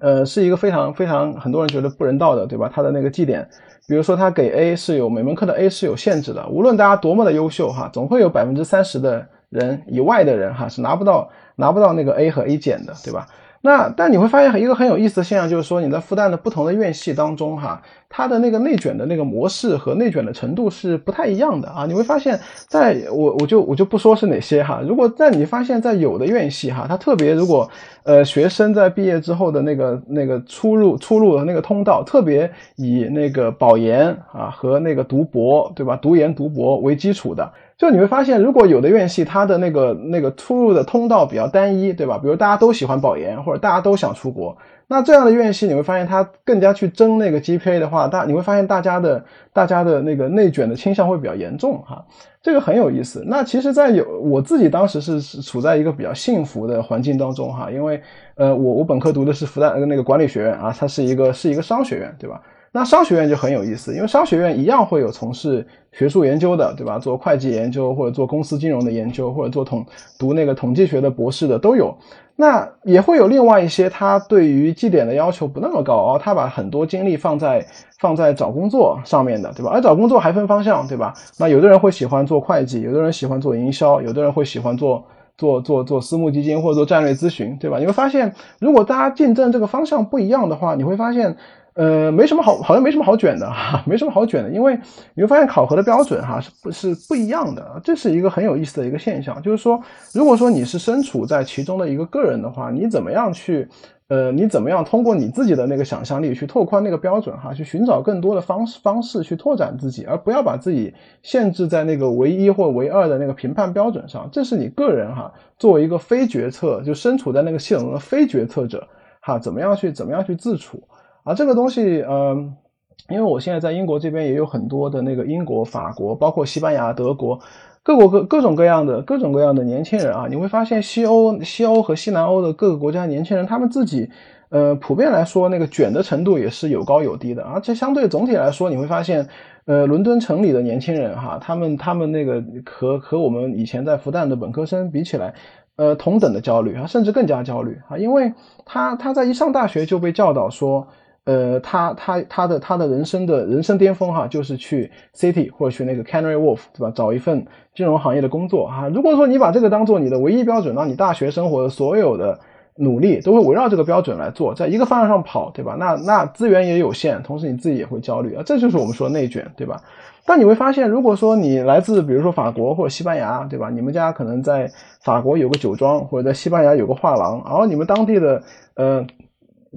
呃是一个非常非常很多人觉得不人道的，对吧？它的那个绩点。比如说，他给 A 是有每门课的 A 是有限制的，无论大家多么的优秀哈，总会有百分之三十的人以外的人哈是拿不到拿不到那个 A 和 A 减的，对吧？那但你会发现一个很有意思的现象，就是说你在复旦的不同的院系当中，哈，它的那个内卷的那个模式和内卷的程度是不太一样的啊。你会发现，在我我就我就不说是哪些哈。如果在你发现，在有的院系哈，它特别如果呃学生在毕业之后的那个那个出入出入的那个通道，特别以那个保研啊和那个读博对吧，读研读博为基础的。就你会发现，如果有的院系它的那个那个出入的通道比较单一，对吧？比如大家都喜欢保研，或者大家都想出国，那这样的院系你会发现它更加去争那个 GPA 的话，大你会发现大家的大家的那个内卷的倾向会比较严重哈，这个很有意思。那其实，在有我自己当时是处在一个比较幸福的环境当中哈，因为呃，我我本科读的是复旦那个管理学院啊，它是一个是一个商学院，对吧？那商学院就很有意思，因为商学院一样会有从事学术研究的，对吧？做会计研究或者做公司金融的研究，或者做统读那个统计学的博士的都有。那也会有另外一些，他对于绩点的要求不那么高哦，他把很多精力放在放在找工作上面的，对吧？而找工作还分方向，对吧？那有的人会喜欢做会计，有的人喜欢做营销，有的人会喜欢做做做做私募基金或者做战略咨询，对吧？你会发现，如果大家竞争这个方向不一样的话，你会发现。呃，没什么好，好像没什么好卷的哈，没什么好卷的，因为你会发现考核的标准哈是不是不一样的，这是一个很有意思的一个现象。就是说，如果说你是身处在其中的一个个人的话，你怎么样去，呃，你怎么样通过你自己的那个想象力去拓宽那个标准哈，去寻找更多的方式方式去拓展自己，而不要把自己限制在那个唯一或唯二的那个评判标准上。这是你个人哈，作为一个非决策就身处在那个系统的非决策者哈，怎么样去怎么样去自处。啊，这个东西，嗯，因为我现在在英国这边也有很多的那个英国、法国，包括西班牙、德国，各国各各种各样的各种各样的年轻人啊，你会发现西欧、西欧和西南欧的各个国家年轻人，他们自己。呃，普遍来说，那个卷的程度也是有高有低的，而且相对总体来说，你会发现，呃，伦敦城里的年轻人哈，他们他们那个和和我们以前在复旦的本科生比起来，呃，同等的焦虑啊，甚至更加焦虑啊，因为他他在一上大学就被教导说，呃，他他他的他的人生的人生巅峰哈，就是去 City 或者去那个 Canary Wharf 对吧，找一份金融行业的工作哈。如果说你把这个当做你的唯一标准，那你大学生活的所有的。努力都会围绕这个标准来做，在一个方向上跑，对吧？那那资源也有限，同时你自己也会焦虑啊，这就是我们说内卷，对吧？但你会发现，如果说你来自比如说法国或者西班牙，对吧？你们家可能在法国有个酒庄，或者在西班牙有个画廊，然后你们当地的呃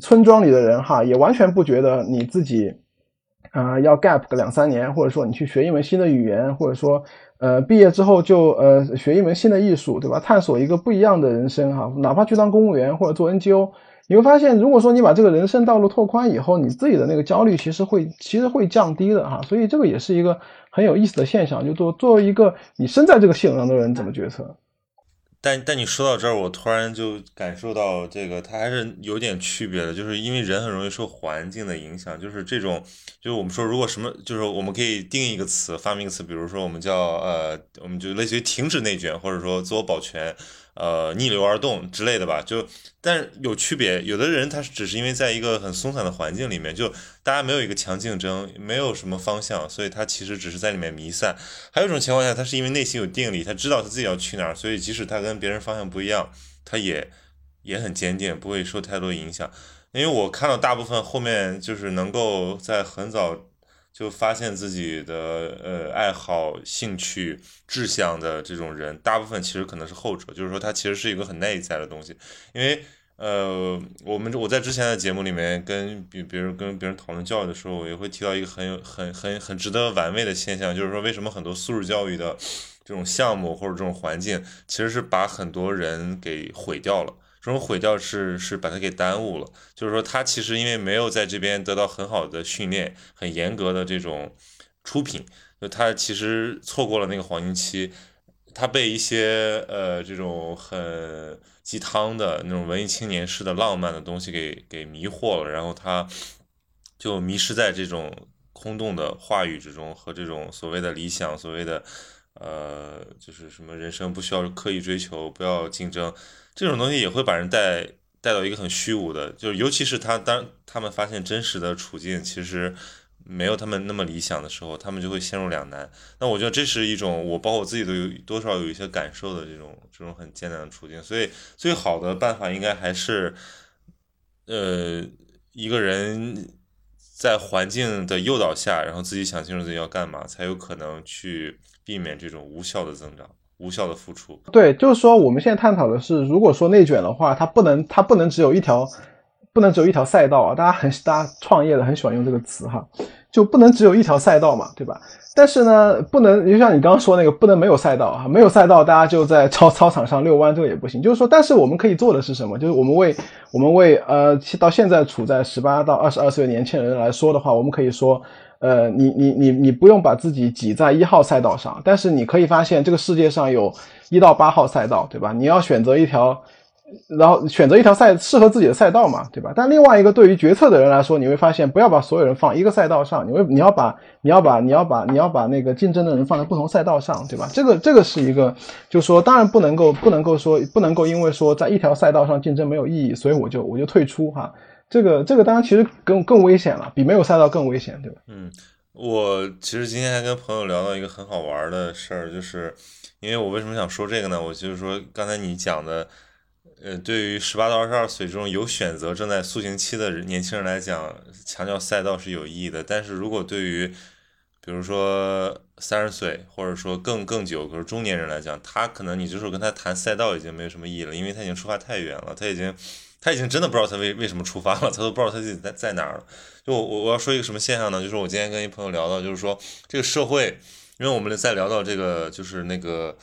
村庄里的人哈，也完全不觉得你自己啊要 gap 个两三年，或者说你去学一门新的语言，或者说。呃，毕业之后就呃学一门新的艺术，对吧？探索一个不一样的人生哈，哪怕去当公务员或者做 NGO，你会发现，如果说你把这个人生道路拓宽以后，你自己的那个焦虑其实会其实会降低的哈。所以这个也是一个很有意思的现象，就做作为一个你身在这个系统上的人，怎么决策？但但你说到这儿，我突然就感受到这个，它还是有点区别的，就是因为人很容易受环境的影响，就是这种，就是我们说如果什么，就是我们可以定义一个词，发明一个词，比如说我们叫呃，我们就类似于停止内卷，或者说自我保全。呃，逆流而动之类的吧，就但有区别。有的人他只是因为在一个很松散的环境里面，就大家没有一个强竞争，没有什么方向，所以他其实只是在里面弥散。还有一种情况下，他是因为内心有定力，他知道他自己要去哪儿，所以即使他跟别人方向不一样，他也也很坚定，不会受太多影响。因为我看到大部分后面就是能够在很早。就发现自己的呃爱好、兴趣、志向的这种人，大部分其实可能是后者，就是说他其实是一个很内在的东西。因为呃，我们我在之前的节目里面跟比别人跟别人讨论教育的时候，我也会提到一个很有很很很值得玩味的现象，就是说为什么很多素质教育的这种项目或者这种环境，其实是把很多人给毁掉了。这种毁掉是是把它给耽误了，就是说他其实因为没有在这边得到很好的训练，很严格的这种出品，就他其实错过了那个黄金期，他被一些呃这种很鸡汤的那种文艺青年式的浪漫的东西给给迷惑了，然后他就迷失在这种空洞的话语之中和这种所谓的理想，所谓的呃就是什么人生不需要刻意追求，不要竞争。这种东西也会把人带带到一个很虚无的，就是尤其是他当他们发现真实的处境其实没有他们那么理想的时候，他们就会陷入两难。那我觉得这是一种我包括我自己都有多少有一些感受的这种这种很艰难的处境。所以最好的办法应该还是，呃，一个人在环境的诱导下，然后自己想清楚自己要干嘛，才有可能去避免这种无效的增长。无效的付出，对，就是说我们现在探讨的是，如果说内卷的话，它不能，它不能只有一条，不能只有一条赛道啊。大家很，大家创业的很喜欢用这个词哈，就不能只有一条赛道嘛，对吧？但是呢，不能就像你刚刚说那个，不能没有赛道啊，没有赛道，大家就在操操场上遛弯，这个也不行。就是说，但是我们可以做的是什么？就是我们为我们为呃到现在处在十八到二十二岁的年轻人来说的话，我们可以说。呃，你你你你不用把自己挤在一号赛道上，但是你可以发现这个世界上有一到八号赛道，对吧？你要选择一条，然后选择一条赛适合自己的赛道嘛，对吧？但另外一个对于决策的人来说，你会发现不要把所有人放一个赛道上，你会你要把你要把你要把你要把那个竞争的人放在不同赛道上，对吧？这个这个是一个，就是说当然不能够不能够说不能够因为说在一条赛道上竞争没有意义，所以我就我就退出哈。这个这个当然其实更更危险了，比没有赛道更危险，对吧？嗯，我其实今天还跟朋友聊到一个很好玩的事儿，就是因为我为什么想说这个呢？我就是说刚才你讲的，呃，对于十八到二十二岁这种有选择、正在塑形期的年轻人来讲，强调赛道是有意义的。但是如果对于比如说三十岁，或者说更更久，比如中年人来讲，他可能你就是跟他谈赛道已经没有什么意义了，因为他已经出发太远了，他已经。他已经真的不知道他为为什么出发了，他都不知道他自己在在哪儿了。就我我我要说一个什么现象呢？就是我今天跟一朋友聊到，就是说这个社会，因为我们在聊到这个，就是那个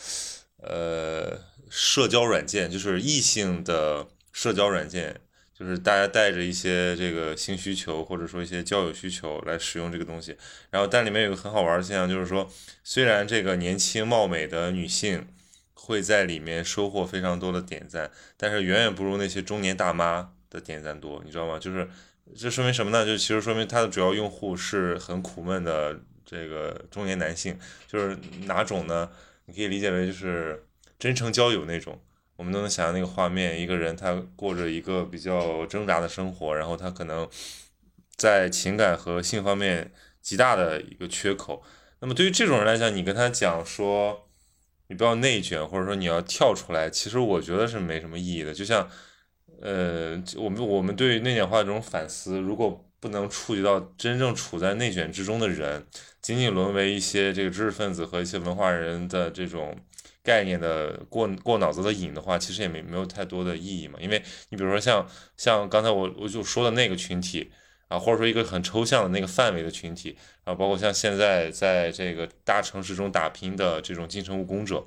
呃社交软件，就是异性的社交软件，就是大家带着一些这个性需求或者说一些交友需求来使用这个东西。然后但里面有个很好玩的现象，就是说虽然这个年轻貌美的女性。会在里面收获非常多的点赞，但是远远不如那些中年大妈的点赞多，你知道吗？就是这说明什么呢？就其实说明它的主要用户是很苦闷的这个中年男性，就是哪种呢？你可以理解为就是真诚交友那种。我们都能想象那个画面，一个人他过着一个比较挣扎的生活，然后他可能在情感和性方面极大的一个缺口。那么对于这种人来讲，你跟他讲说你不要内卷，或者说你要跳出来，其实我觉得是没什么意义的。就像呃，我们我们对于内卷化这种反思，如果不能触及到真正处在内卷之中的人，仅仅沦为一些这个知识分子和一些文化人的这种。概念的过过脑子的瘾的话，其实也没没有太多的意义嘛。因为你比如说像像刚才我我就说的那个群体啊，或者说一个很抽象的那个范围的群体啊，包括像现在在这个大城市中打拼的这种进城务工者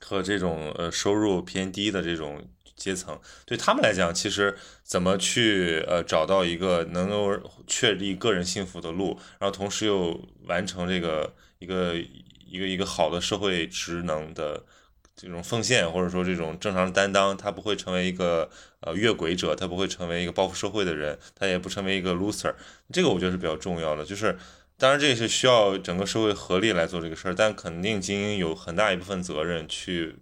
和这种呃收入偏低的这种阶层，对他们来讲，其实怎么去呃找到一个能够确立个人幸福的路，然后同时又完成这个一个。一个一个好的社会职能的这种奉献，或者说这种正常的担当，他不会成为一个呃越轨者，他不会成为一个报复社会的人，他也不成为一个 loser。这个我觉得是比较重要的。就是当然这也是需要整个社会合力来做这个事儿，但肯定精英有很大一部分责任去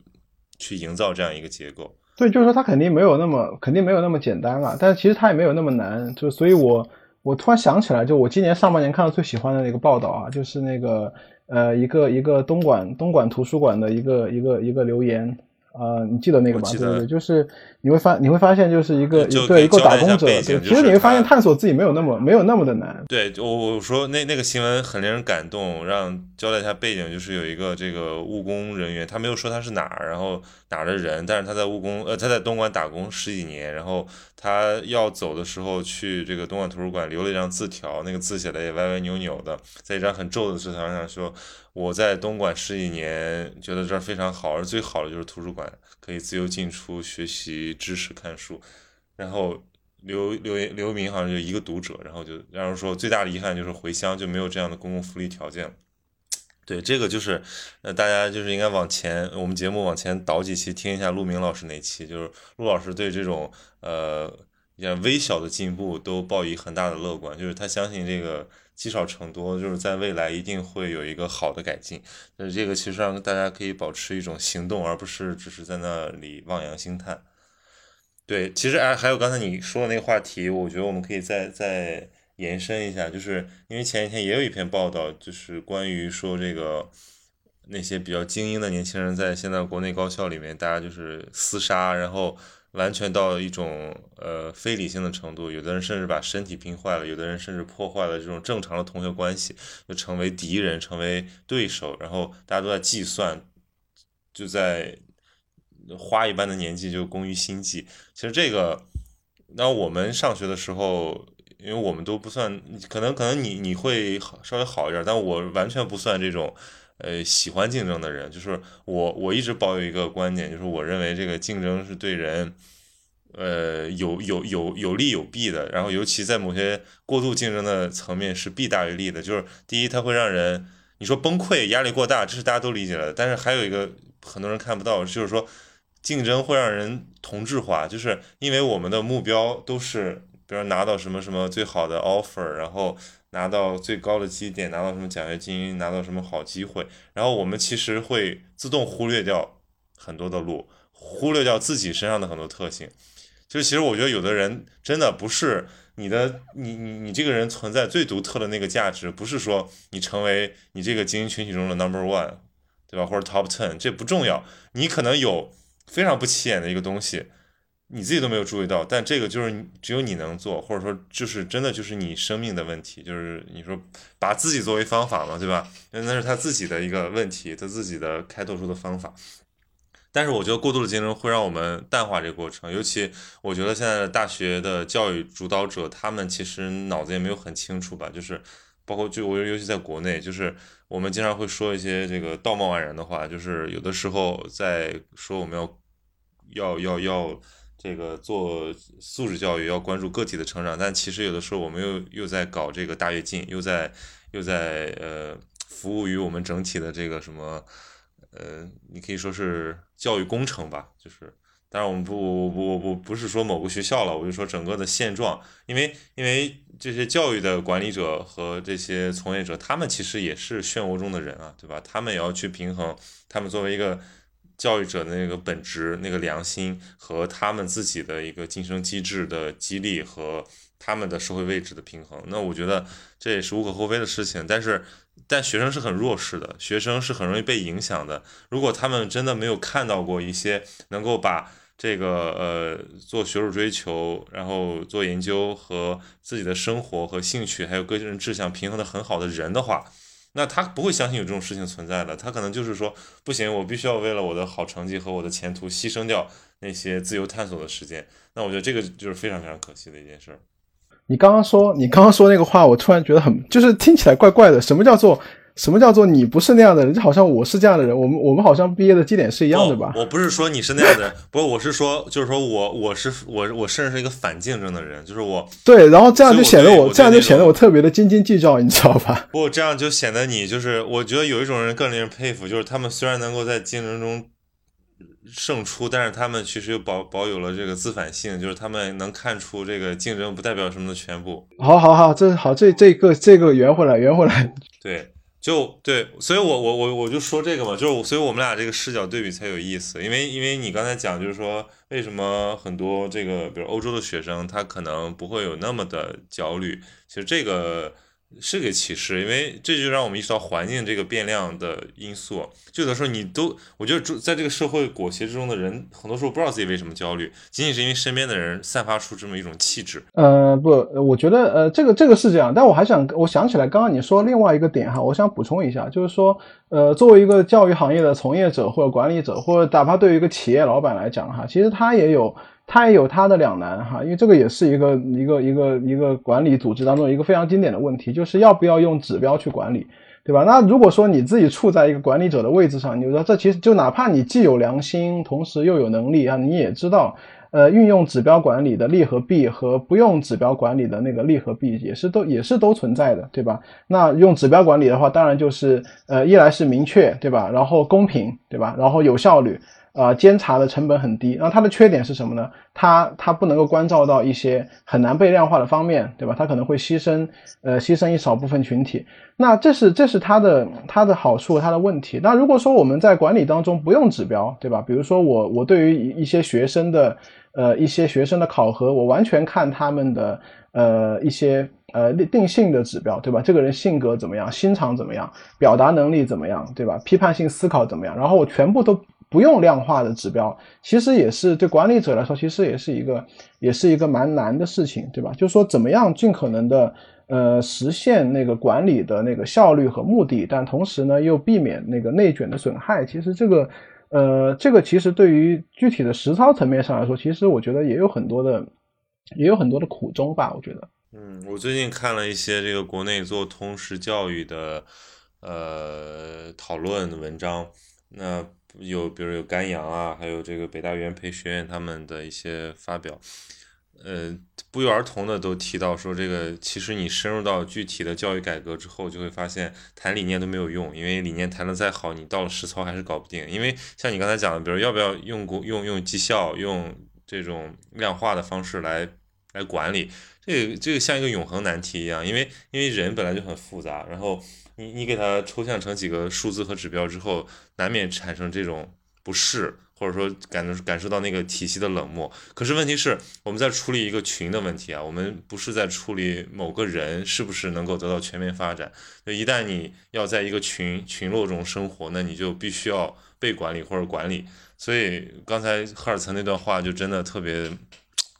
去营造这样一个结构。对，就是说他肯定没有那么肯定没有那么简单了，但是其实他也没有那么难。就所以，我我突然想起来，就我今年上半年看到最喜欢的那个报道啊，就是那个。呃，一个一个东莞东莞图书馆的一个一个一个留言，呃，你记得那个吧？对对对，就是你会发你会发现，就是一个对一个打工者，其实你会发现探索自己没有那么没有那么的难。对，我我说那那个新闻很令人感动，让交代一下背景，就是有一个这个务工人员，他没有说他是哪儿，然后哪儿的人，但是他在务工呃他在东莞打工十几年，然后他要走的时候去这个东莞图书馆留了一张字条，那个字写的也歪歪扭扭的，在一张很皱的字条上说。我在东莞十几年，觉得这儿非常好，而最好的就是图书馆，可以自由进出学习知识、看书。然后留留言留名好像就一个读者，然后就然后说最大的遗憾就是回乡就没有这样的公共福利条件了。对，这个就是呃大家就是应该往前，我们节目往前倒几期听一下陆明老师那期，就是陆老师对这种呃一点微小的进步都抱以很大的乐观，就是他相信这个。积少成多，就是在未来一定会有一个好的改进。那这个其实让大家可以保持一种行动，而不是只是在那里望洋兴叹。对，其实哎，还有刚才你说的那个话题，我觉得我们可以再再延伸一下，就是因为前几天也有一篇报道，就是关于说这个那些比较精英的年轻人在现在国内高校里面，大家就是厮杀，然后。完全到了一种呃非理性的程度，有的人甚至把身体拼坏了，有的人甚至破坏了这种正常的同学关系，就成为敌人，成为对手，然后大家都在计算，就在花一般的年纪就工于心计。其实这个，那我们上学的时候，因为我们都不算，可能可能你你会稍微好一点，但我完全不算这种。呃，喜欢竞争的人，就是我，我一直保有一个观点，就是我认为这个竞争是对人，呃，有有有有利有弊的。然后，尤其在某些过度竞争的层面，是弊大于利的。就是第一，它会让人你说崩溃、压力过大，这是大家都理解的。但是还有一个很多人看不到，就是说竞争会让人同质化，就是因为我们的目标都是，比如拿到什么什么最好的 offer，然后。拿到最高的绩点，拿到什么奖学金，拿到什么好机会，然后我们其实会自动忽略掉很多的路，忽略掉自己身上的很多特性。就是其实我觉得有的人真的不是你的，你你你这个人存在最独特的那个价值，不是说你成为你这个精英群体中的 number one，对吧？或者 top ten，这不重要。你可能有非常不起眼的一个东西。你自己都没有注意到，但这个就是只有你能做，或者说就是真的就是你生命的问题，就是你说把自己作为方法嘛，对吧？那那是他自己的一个问题，他自己的开拓出的方法。但是我觉得过度的竞争会让我们淡化这个过程，尤其我觉得现在的大学的教育主导者，他们其实脑子也没有很清楚吧，就是包括就我尤其在国内，就是我们经常会说一些这个道貌岸然的话，就是有的时候在说我们要要要要。这个做素质教育要关注个体的成长，但其实有的时候我们又又在搞这个大跃进，又在又在呃服务于我们整体的这个什么呃，你可以说是教育工程吧，就是。当然我们不不不不不是说某个学校了，我就说整个的现状，因为因为这些教育的管理者和这些从业者，他们其实也是漩涡中的人啊，对吧？他们也要去平衡他们作为一个教育者的那个本质、那个良心和他们自己的一个晋升机制的激励和他们的社会位置的平衡。那我觉得这也是无可厚非的事情，但是。但学生是很弱势的，学生是很容易被影响的。如果他们真的没有看到过一些能够把这个呃做学术追求，然后做研究和自己的生活和兴趣还有个人志向平衡的很好的人的话，那他不会相信有这种事情存在的。他可能就是说，不行，我必须要为了我的好成绩和我的前途牺牲掉那些自由探索的时间。那我觉得这个就是非常非常可惜的一件事。你刚刚说，你刚刚说那个话，我突然觉得很，就是听起来怪怪的。什么叫做什么叫做你不是那样的人？就好像我是这样的人，我们我们好像毕业的基点是一样的吧？我不是说你是那样的人，不是我是说，就是说我我是我我甚至是一个反竞争的人，就是我对，然后这样就显得我这样就显得我特别的斤斤计较，你知道吧？不，这样就显得你就是，我觉得有一种人更令人佩服，就是他们虽然能够在竞争中。胜出，但是他们其实又保保有了这个自反性，就是他们能看出这个竞争不代表什么的全部。好，好，好，这好，这这个这个圆回来，圆回来。对，就对，所以我我我我就说这个嘛，就是所以我们俩这个视角对比才有意思，因为因为你刚才讲就是说为什么很多这个比如欧洲的学生他可能不会有那么的焦虑，其实这个。是个启示，因为这就让我们意识到环境这个变量的因素。就有的时候你都，我觉得在这个社会裹挟之中的人，很多时候不知道自己为什么焦虑，仅仅是因为身边的人散发出这么一种气质。呃，不，我觉得呃，这个这个是这样，但我还想，我想起来刚刚你说另外一个点哈，我想补充一下，就是说，呃，作为一个教育行业的从业者或者管理者，或者哪怕对于一个企业老板来讲哈，其实他也有。他也有他的两难哈，因为这个也是一个一个一个一个管理组织当中一个非常经典的问题，就是要不要用指标去管理，对吧？那如果说你自己处在一个管理者的位置上，你说这其实就哪怕你既有良心，同时又有能力啊，你也知道，呃，运用指标管理的利和弊和不用指标管理的那个利和弊也是都也是都存在的，对吧？那用指标管理的话，当然就是呃，一来是明确，对吧？然后公平，对吧？然后有效率。啊，监察的成本很低，然后它的缺点是什么呢？它它不能够关照到一些很难被量化的方面，对吧？它可能会牺牲呃牺牲一少部分群体，那这是这是它的它的好处，它的问题。那如果说我们在管理当中不用指标，对吧？比如说我我对于一些学生的呃一些学生的考核，我完全看他们的呃一些呃定性的指标，对吧？这个人性格怎么样，心肠怎么样，表达能力怎么样，对吧？批判性思考怎么样？然后我全部都。不用量化的指标，其实也是对管理者来说，其实也是一个，也是一个蛮难的事情，对吧？就是说，怎么样尽可能的，呃，实现那个管理的那个效率和目的，但同时呢，又避免那个内卷的损害。其实这个，呃，这个其实对于具体的实操层面上来说，其实我觉得也有很多的，也有很多的苦衷吧。我觉得，嗯，我最近看了一些这个国内做通识教育的，呃，讨论文章，那。有，比如有甘阳啊，还有这个北大元培学院他们的一些发表，呃，不约而同的都提到说，这个其实你深入到具体的教育改革之后，就会发现谈理念都没有用，因为理念谈的再好，你到了实操还是搞不定。因为像你刚才讲的，比如要不要用过用用绩效，用这种量化的方式来来管理，这个这个像一个永恒难题一样，因为因为人本来就很复杂，然后。你你给它抽象成几个数字和指标之后，难免产生这种不适，或者说感感受到那个体系的冷漠。可是问题是，我们在处理一个群的问题啊，我们不是在处理某个人是不是能够得到全面发展。就一旦你要在一个群群落中生活，那你就必须要被管理或者管理。所以刚才赫尔岑那段话就真的特别，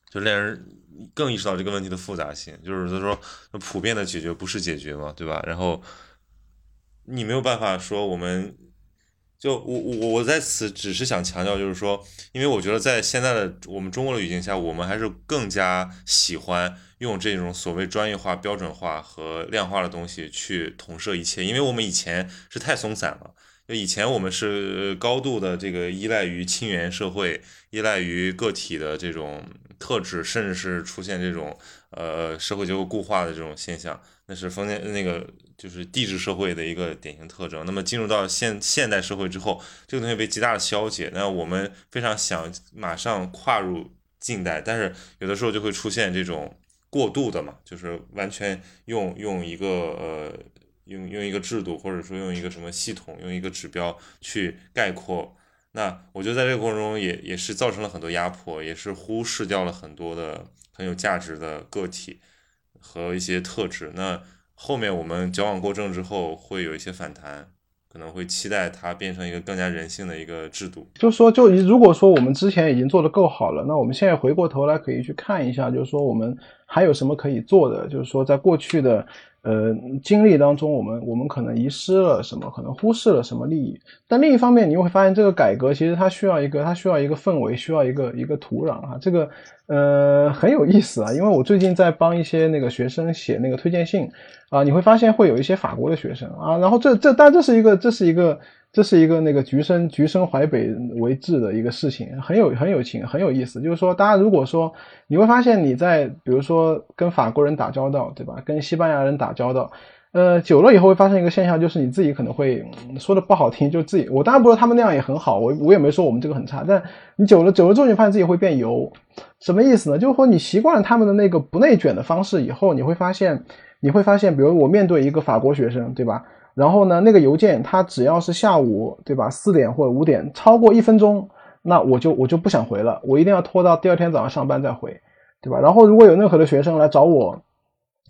就令人更意识到这个问题的复杂性。就是他说，普遍的解决不是解决嘛，对吧？然后。你没有办法说，我们就我我我在此只是想强调，就是说，因为我觉得在现在的我们中国的语境下，我们还是更加喜欢用这种所谓专业化、标准化和量化的东西去统摄一切，因为我们以前是太松散了。就以前我们是高度的这个依赖于亲缘社会，依赖于个体的这种特质，甚至是出现这种呃社会结构固化的这种现象，那是封建那个就是帝制社会的一个典型特征。那么进入到现现代社会之后，这个东西被极大的消解。那我们非常想马上跨入近代，但是有的时候就会出现这种过度的嘛，就是完全用用一个呃。用用一个制度，或者说用一个什么系统，用一个指标去概括，那我觉得在这个过程中也也是造成了很多压迫，也是忽视掉了很多的很有价值的个体和一些特质。那后面我们矫枉过正之后，会有一些反弹，可能会期待它变成一个更加人性的一个制度。就说，就如果说我们之前已经做得够好了，那我们现在回过头来可以去看一下，就是说我们还有什么可以做的，就是说在过去的。呃，经历当中，我们我们可能遗失了什么，可能忽视了什么利益。但另一方面，你会发现这个改革其实它需要一个，它需要一个氛围，需要一个一个土壤啊。这个呃很有意思啊，因为我最近在帮一些那个学生写那个推荐信啊，你会发现会有一些法国的学生啊，然后这这但这是一个这是一个。这是一个这是一个那个橘生橘生淮北为治的一个事情，很有很有情，很有意思。就是说，大家如果说你会发现你在比如说跟法国人打交道，对吧？跟西班牙人打交道，呃，久了以后会发生一个现象，就是你自己可能会说的不好听，就自己我当然不说他们那样也很好，我我也没说我们这个很差，但你久了久了之后，你发现自己会变油，什么意思呢？就是说你习惯了他们的那个不内卷的方式以后，你会发现你会发现，比如我面对一个法国学生，对吧？然后呢，那个邮件它只要是下午，对吧？四点或者五点，超过一分钟，那我就我就不想回了，我一定要拖到第二天早上上班再回，对吧？然后如果有任何的学生来找我，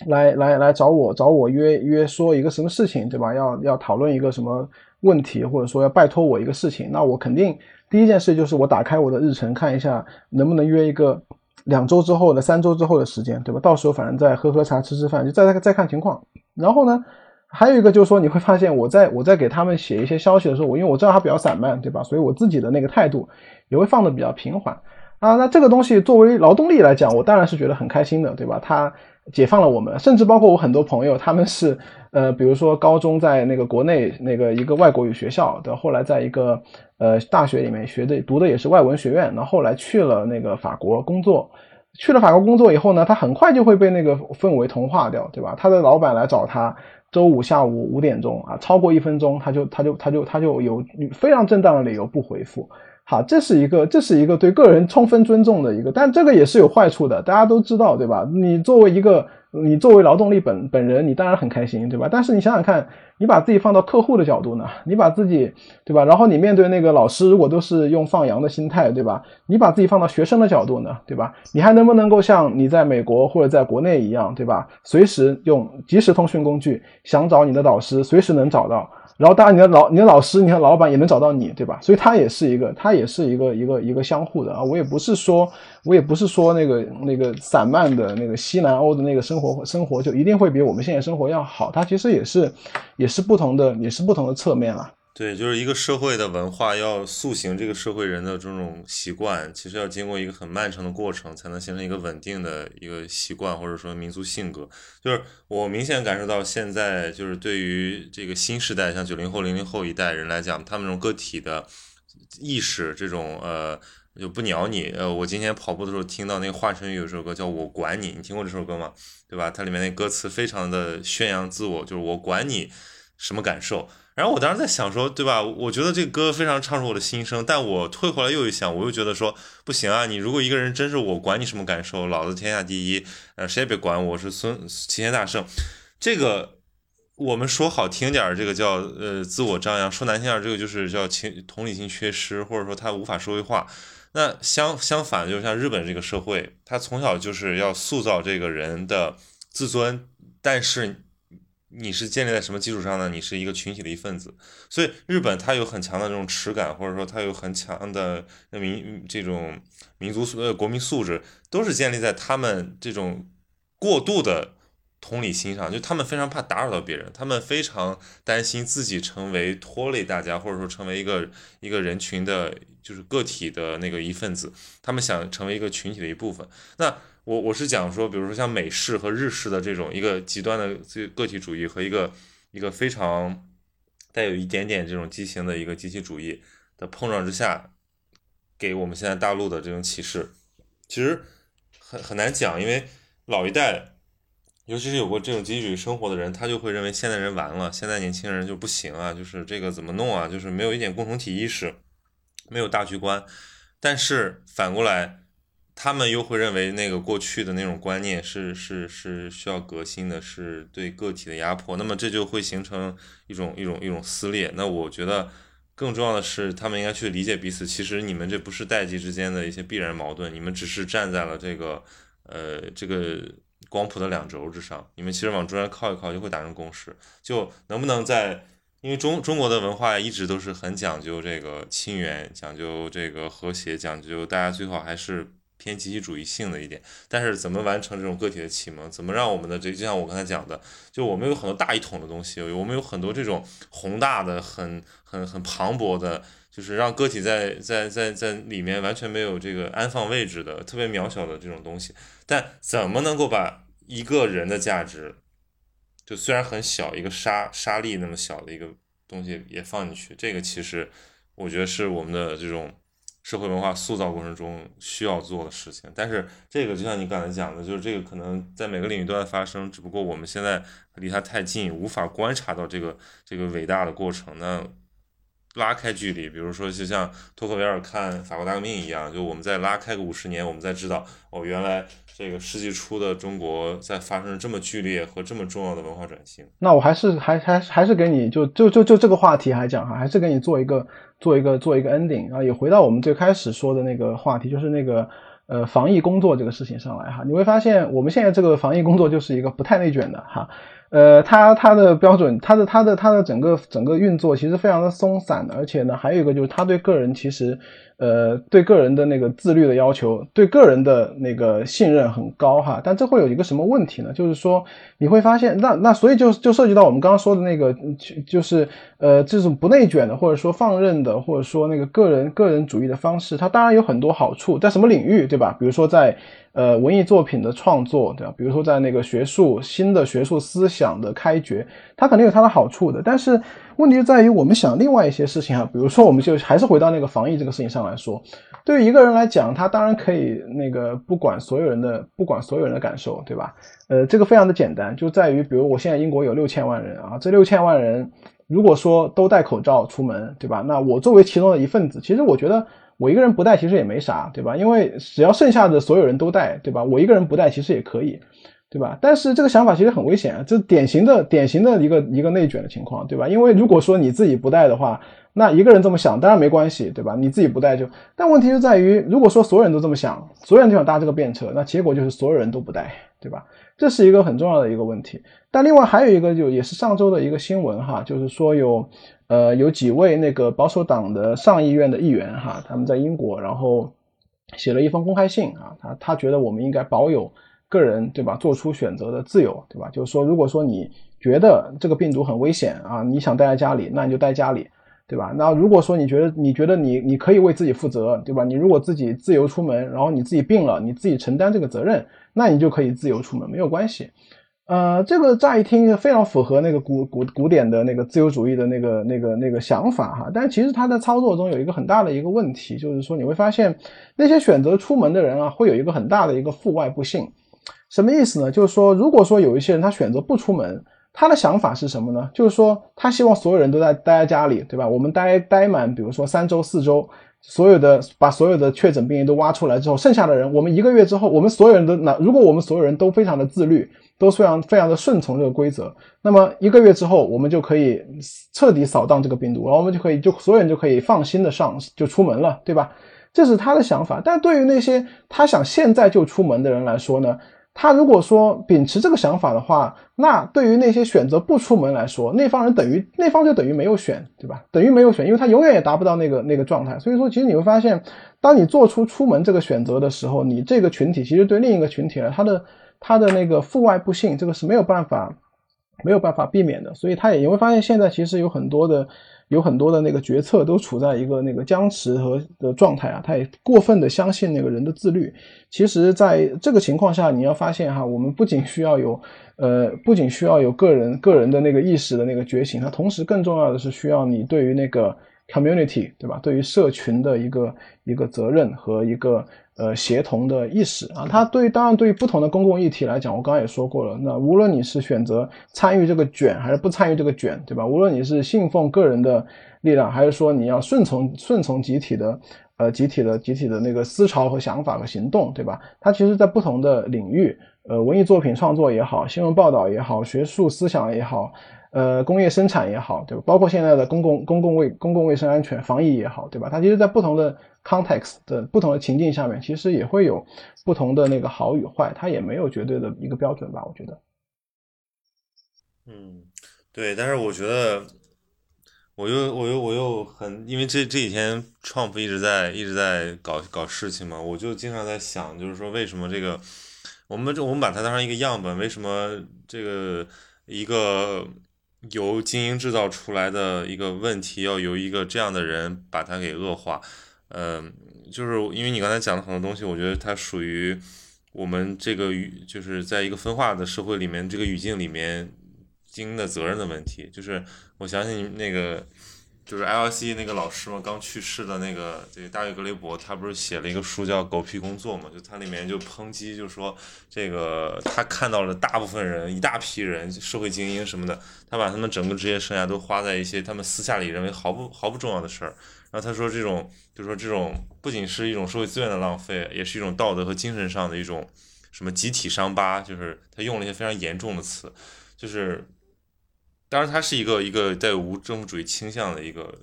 来来来找我找我约约说一个什么事情，对吧？要要讨论一个什么问题，或者说要拜托我一个事情，那我肯定第一件事就是我打开我的日程看一下能不能约一个两周之后的、三周之后的时间，对吧？到时候反正再喝喝茶、吃吃饭，就再再再看情况。然后呢？还有一个就是说，你会发现我在我在给他们写一些消息的时候，我因为我知道他比较散漫，对吧？所以我自己的那个态度也会放的比较平缓啊。那这个东西作为劳动力来讲，我当然是觉得很开心的，对吧？他解放了我们，甚至包括我很多朋友，他们是呃，比如说高中在那个国内那个一个外国语学校的，后来在一个呃大学里面学的读的也是外文学院，然后后来去了那个法国工作，去了法国工作以后呢，他很快就会被那个氛围同化掉，对吧？他的老板来找他。周五下午五点钟啊，超过一分钟，他就他就他就他就有非常正当的理由不回复。好，这是一个这是一个对个人充分尊重的一个，但这个也是有坏处的，大家都知道，对吧？你作为一个。你作为劳动力本本人，你当然很开心，对吧？但是你想想看，你把自己放到客户的角度呢？你把自己，对吧？然后你面对那个老师，如果都是用放羊的心态，对吧？你把自己放到学生的角度呢，对吧？你还能不能够像你在美国或者在国内一样，对吧？随时用即时通讯工具，想找你的导师，随时能找到。然后当然，你的老你的老师，你的老板也能找到你，对吧？所以他也是一个，他也是一个一个一个相互的啊。我也不是说，我也不是说那个那个散漫的那个西南欧的那个生活生活就一定会比我们现在生活要好。它其实也是也是不同的，也是不同的侧面啊。对，就是一个社会的文化要塑形这个社会人的这种习惯，其实要经过一个很漫长的过程，才能形成一个稳定的一个习惯，或者说民族性格。就是我明显感受到，现在就是对于这个新时代，像九零后、零零后一代人来讲，他们这种个体的意识，这种呃就不鸟你。呃，我今天跑步的时候听到那个华晨宇有首歌叫《我管你》，你听过这首歌吗？对吧？它里面那歌词非常的宣扬自我，就是我管你什么感受。然后我当时在想说，对吧？我觉得这个歌非常唱出我的心声，但我退回来又一想，我又觉得说不行啊！你如果一个人真是我管你什么感受，老子天下第一，呃，谁也别管我，是孙齐天大圣。这个我们说好听点，这个叫呃自我张扬；说难听点，这个就是叫情同理心缺失，或者说他无法社会化。那相相反，就像日本这个社会，他从小就是要塑造这个人的自尊，但是。你是建立在什么基础上呢？你是一个群体的一份子，所以日本它有很强的这种耻感，或者说它有很强的民这种民族呃国民素质，都是建立在他们这种过度的同理心上，就他们非常怕打扰到别人，他们非常担心自己成为拖累大家，或者说成为一个一个人群的，就是个体的那个一份子，他们想成为一个群体的一部分。那我我是讲说，比如说像美式和日式的这种一个极端的这个体主义和一个一个非常带有一点点这种畸形的一个集体主义的碰撞之下，给我们现在大陆的这种启示，其实很很难讲，因为老一代，尤其是有过这种集体主义生活的人，他就会认为现代人完了，现在年轻人就不行啊，就是这个怎么弄啊，就是没有一点共同体意识，没有大局观。但是反过来，他们又会认为那个过去的那种观念是是是需要革新的，是对个体的压迫。那么这就会形成一种一种一种撕裂。那我觉得更重要的是，他们应该去理解彼此。其实你们这不是代际之间的一些必然矛盾，你们只是站在了这个呃这个光谱的两轴之上。你们其实往中间靠一靠，就会达成共识。就能不能在？因为中中国的文化一直都是很讲究这个亲缘，讲究这个和谐，讲究大家最好还是偏集体主义性的一点。但是怎么完成这种个体的启蒙？怎么让我们的这就像我刚才讲的，就我们有很多大一统的东西，我们有很多这种宏大的、很很很磅礴的，就是让个体在在在在里面完全没有这个安放位置的特别渺小的这种东西。但怎么能够把一个人的价值？就虽然很小，一个沙沙粒那么小的一个东西也放进去，这个其实我觉得是我们的这种社会文化塑造过程中需要做的事情。但是这个就像你刚才讲的，就是这个可能在每个领域都在发生，只不过我们现在离它太近，无法观察到这个这个伟大的过程。那拉开距离，比如说就像托克维尔看法国大革命一样，就我们再拉开个五十年，我们再知道哦，原来。这个世纪初的中国在发生这么剧烈和这么重要的文化转型，那我还是还还还是给你就就就就这个话题来讲哈，还是给你做一个做一个做一个 ending 啊，也回到我们最开始说的那个话题，就是那个呃防疫工作这个事情上来哈，你会发现我们现在这个防疫工作就是一个不太内卷的哈。呃，它它的标准，它的它的它的整个整个运作其实非常的松散的，而且呢，还有一个就是它对个人其实，呃，对个人的那个自律的要求，对个人的那个信任很高哈。但这会有一个什么问题呢？就是说你会发现，那那所以就就涉及到我们刚刚说的那个，就是呃这种不内卷的，或者说放任的，或者说那个个人个人主义的方式，它当然有很多好处，在什么领域，对吧？比如说在。呃，文艺作品的创作，对吧？比如说在那个学术新的学术思想的开掘，它肯定有它的好处的。但是问题就在于，我们想另外一些事情啊，比如说，我们就还是回到那个防疫这个事情上来说，对于一个人来讲，他当然可以那个不管所有人的不管所有人的感受，对吧？呃，这个非常的简单，就在于，比如我现在英国有六千万人啊，这六千万人如果说都戴口罩出门，对吧？那我作为其中的一份子，其实我觉得。我一个人不戴其实也没啥，对吧？因为只要剩下的所有人都戴，对吧？我一个人不戴其实也可以，对吧？但是这个想法其实很危险啊，这典型的典型的一个一个内卷的情况，对吧？因为如果说你自己不带的话，那一个人这么想当然没关系，对吧？你自己不带就，但问题就在于，如果说所有人都这么想，所有人都想搭这个便车，那结果就是所有人都不带，对吧？这是一个很重要的一个问题。但另外还有一个就也是上周的一个新闻哈，就是说有。呃，有几位那个保守党的上议院的议员哈，他们在英国，然后写了一封公开信啊，他他觉得我们应该保有个人对吧，做出选择的自由对吧？就是说，如果说你觉得这个病毒很危险啊，你想待在家里，那你就待家里对吧？那如果说你觉得你觉得你你可以为自己负责对吧？你如果自己自由出门，然后你自己病了，你自己承担这个责任，那你就可以自由出门，没有关系。呃，这个乍一听非常符合那个古古古典的那个自由主义的那个那个那个想法哈，但其实它在操作中有一个很大的一个问题，就是说你会发现那些选择出门的人啊，会有一个很大的一个负外部性，什么意思呢？就是说，如果说有一些人他选择不出门，他的想法是什么呢？就是说他希望所有人都在待在家里，对吧？我们待待满，比如说三周四周。所有的把所有的确诊病例都挖出来之后，剩下的人，我们一个月之后，我们所有人都那，如果我们所有人都非常的自律，都非常非常的顺从这个规则，那么一个月之后，我们就可以彻底扫荡这个病毒，然后我们就可以就所有人就可以放心的上就出门了，对吧？这是他的想法。但对于那些他想现在就出门的人来说呢？他如果说秉持这个想法的话，那对于那些选择不出门来说，那方人等于那方就等于没有选，对吧？等于没有选，因为他永远也达不到那个那个状态。所以说，其实你会发现，当你做出出门这个选择的时候，你这个群体其实对另一个群体呢，他的他的那个负外部性，这个是没有办法没有办法避免的。所以他也你会发现，现在其实有很多的。有很多的那个决策都处在一个那个僵持和的状态啊，他也过分的相信那个人的自律。其实，在这个情况下，你要发现哈，我们不仅需要有，呃，不仅需要有个人个人的那个意识的那个觉醒，它同时更重要的是需要你对于那个 community，对吧？对于社群的一个一个责任和一个。呃，协同的意识啊，它对于当然对于不同的公共议题来讲，我刚刚也说过了。那无论你是选择参与这个卷，还是不参与这个卷，对吧？无论你是信奉个人的力量，还是说你要顺从顺从集体的，呃，集体的集体的那个思潮和想法和行动，对吧？它其实，在不同的领域，呃，文艺作品创作也好，新闻报道也好，学术思想也好，呃，工业生产也好，对吧？包括现在的公共公共卫公共卫生安全防疫也好，对吧？它其实，在不同的。context 的不同的情境下面，其实也会有不同的那个好与坏，它也没有绝对的一个标准吧？我觉得。嗯，对，但是我觉得，我又我又我又很，因为这这几天 Trump 一直在一直在搞搞事情嘛，我就经常在想，就是说为什么这个我们这我们把它当成一个样本，为什么这个一个由精英制造出来的一个问题，要由一个这样的人把它给恶化？嗯，就是因为你刚才讲的很多东西，我觉得它属于我们这个语，就是在一个分化的社会里面，这个语境里面，精英的责任的问题。就是我相信那个，就是 L C 那个老师嘛，刚去世的那个这个大卫格雷伯，他不是写了一个书叫《狗屁工作》嘛？就他里面就抨击，就说这个他看到了大部分人，一大批人，社会精英什么的，他把他们整个职业生涯都花在一些他们私下里认为毫不毫不重要的事儿。然后他说这种。就说，这种不仅是一种社会资源的浪费，也是一种道德和精神上的一种什么集体伤疤。就是他用了一些非常严重的词，就是当然他是一个一个带有无政府主义倾向的一个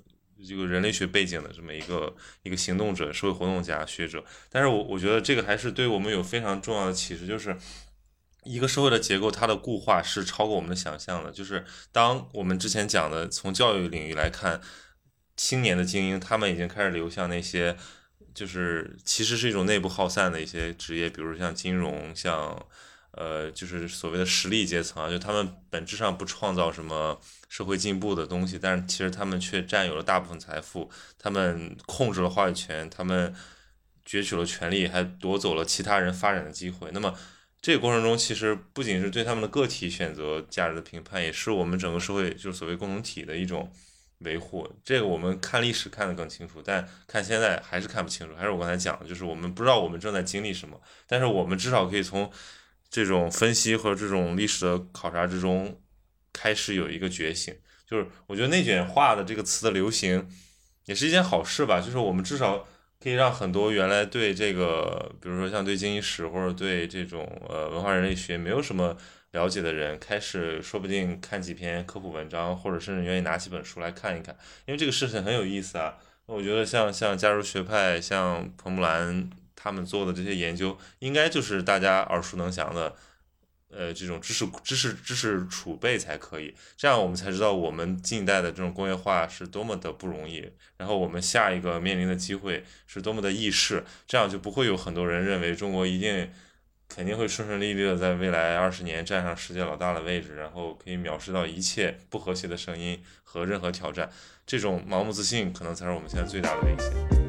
这个人类学背景的这么一个一个行动者、社会活动家、学者。但是我我觉得这个还是对我们有非常重要的启示，就是一个社会的结构，它的固化是超过我们的想象的。就是当我们之前讲的，从教育领域来看。青年的精英，他们已经开始流向那些，就是其实是一种内部耗散的一些职业，比如像金融，像呃，就是所谓的实力阶层啊，就他们本质上不创造什么社会进步的东西，但是其实他们却占有了大部分财富，他们控制了话语权，他们攫取了权利，还夺走了其他人发展的机会。那么这个过程中，其实不仅是对他们的个体选择价值的评判，也是我们整个社会就是所谓共同体的一种。维护这个，我们看历史看得更清楚，但看现在还是看不清楚。还是我刚才讲的，就是我们不知道我们正在经历什么，但是我们至少可以从这种分析和这种历史的考察之中开始有一个觉醒。就是我觉得“内卷化”的这个词的流行也是一件好事吧，就是我们至少可以让很多原来对这个，比如说像对经济史或者对这种呃文化人类学没有什么。了解的人开始，说不定看几篇科普文章，或者甚至愿意拿起本书来看一看，因为这个事情很有意思啊。我觉得像像加入学派，像彭木兰他们做的这些研究，应该就是大家耳熟能详的，呃，这种知识知识知识储备才可以。这样我们才知道我们近代的这种工业化是多么的不容易，然后我们下一个面临的机会是多么的易逝，这样就不会有很多人认为中国一定。肯定会顺顺利利的在未来二十年站上世界老大的位置，然后可以藐视到一切不和谐的声音和任何挑战。这种盲目自信，可能才是我们现在最大的危险。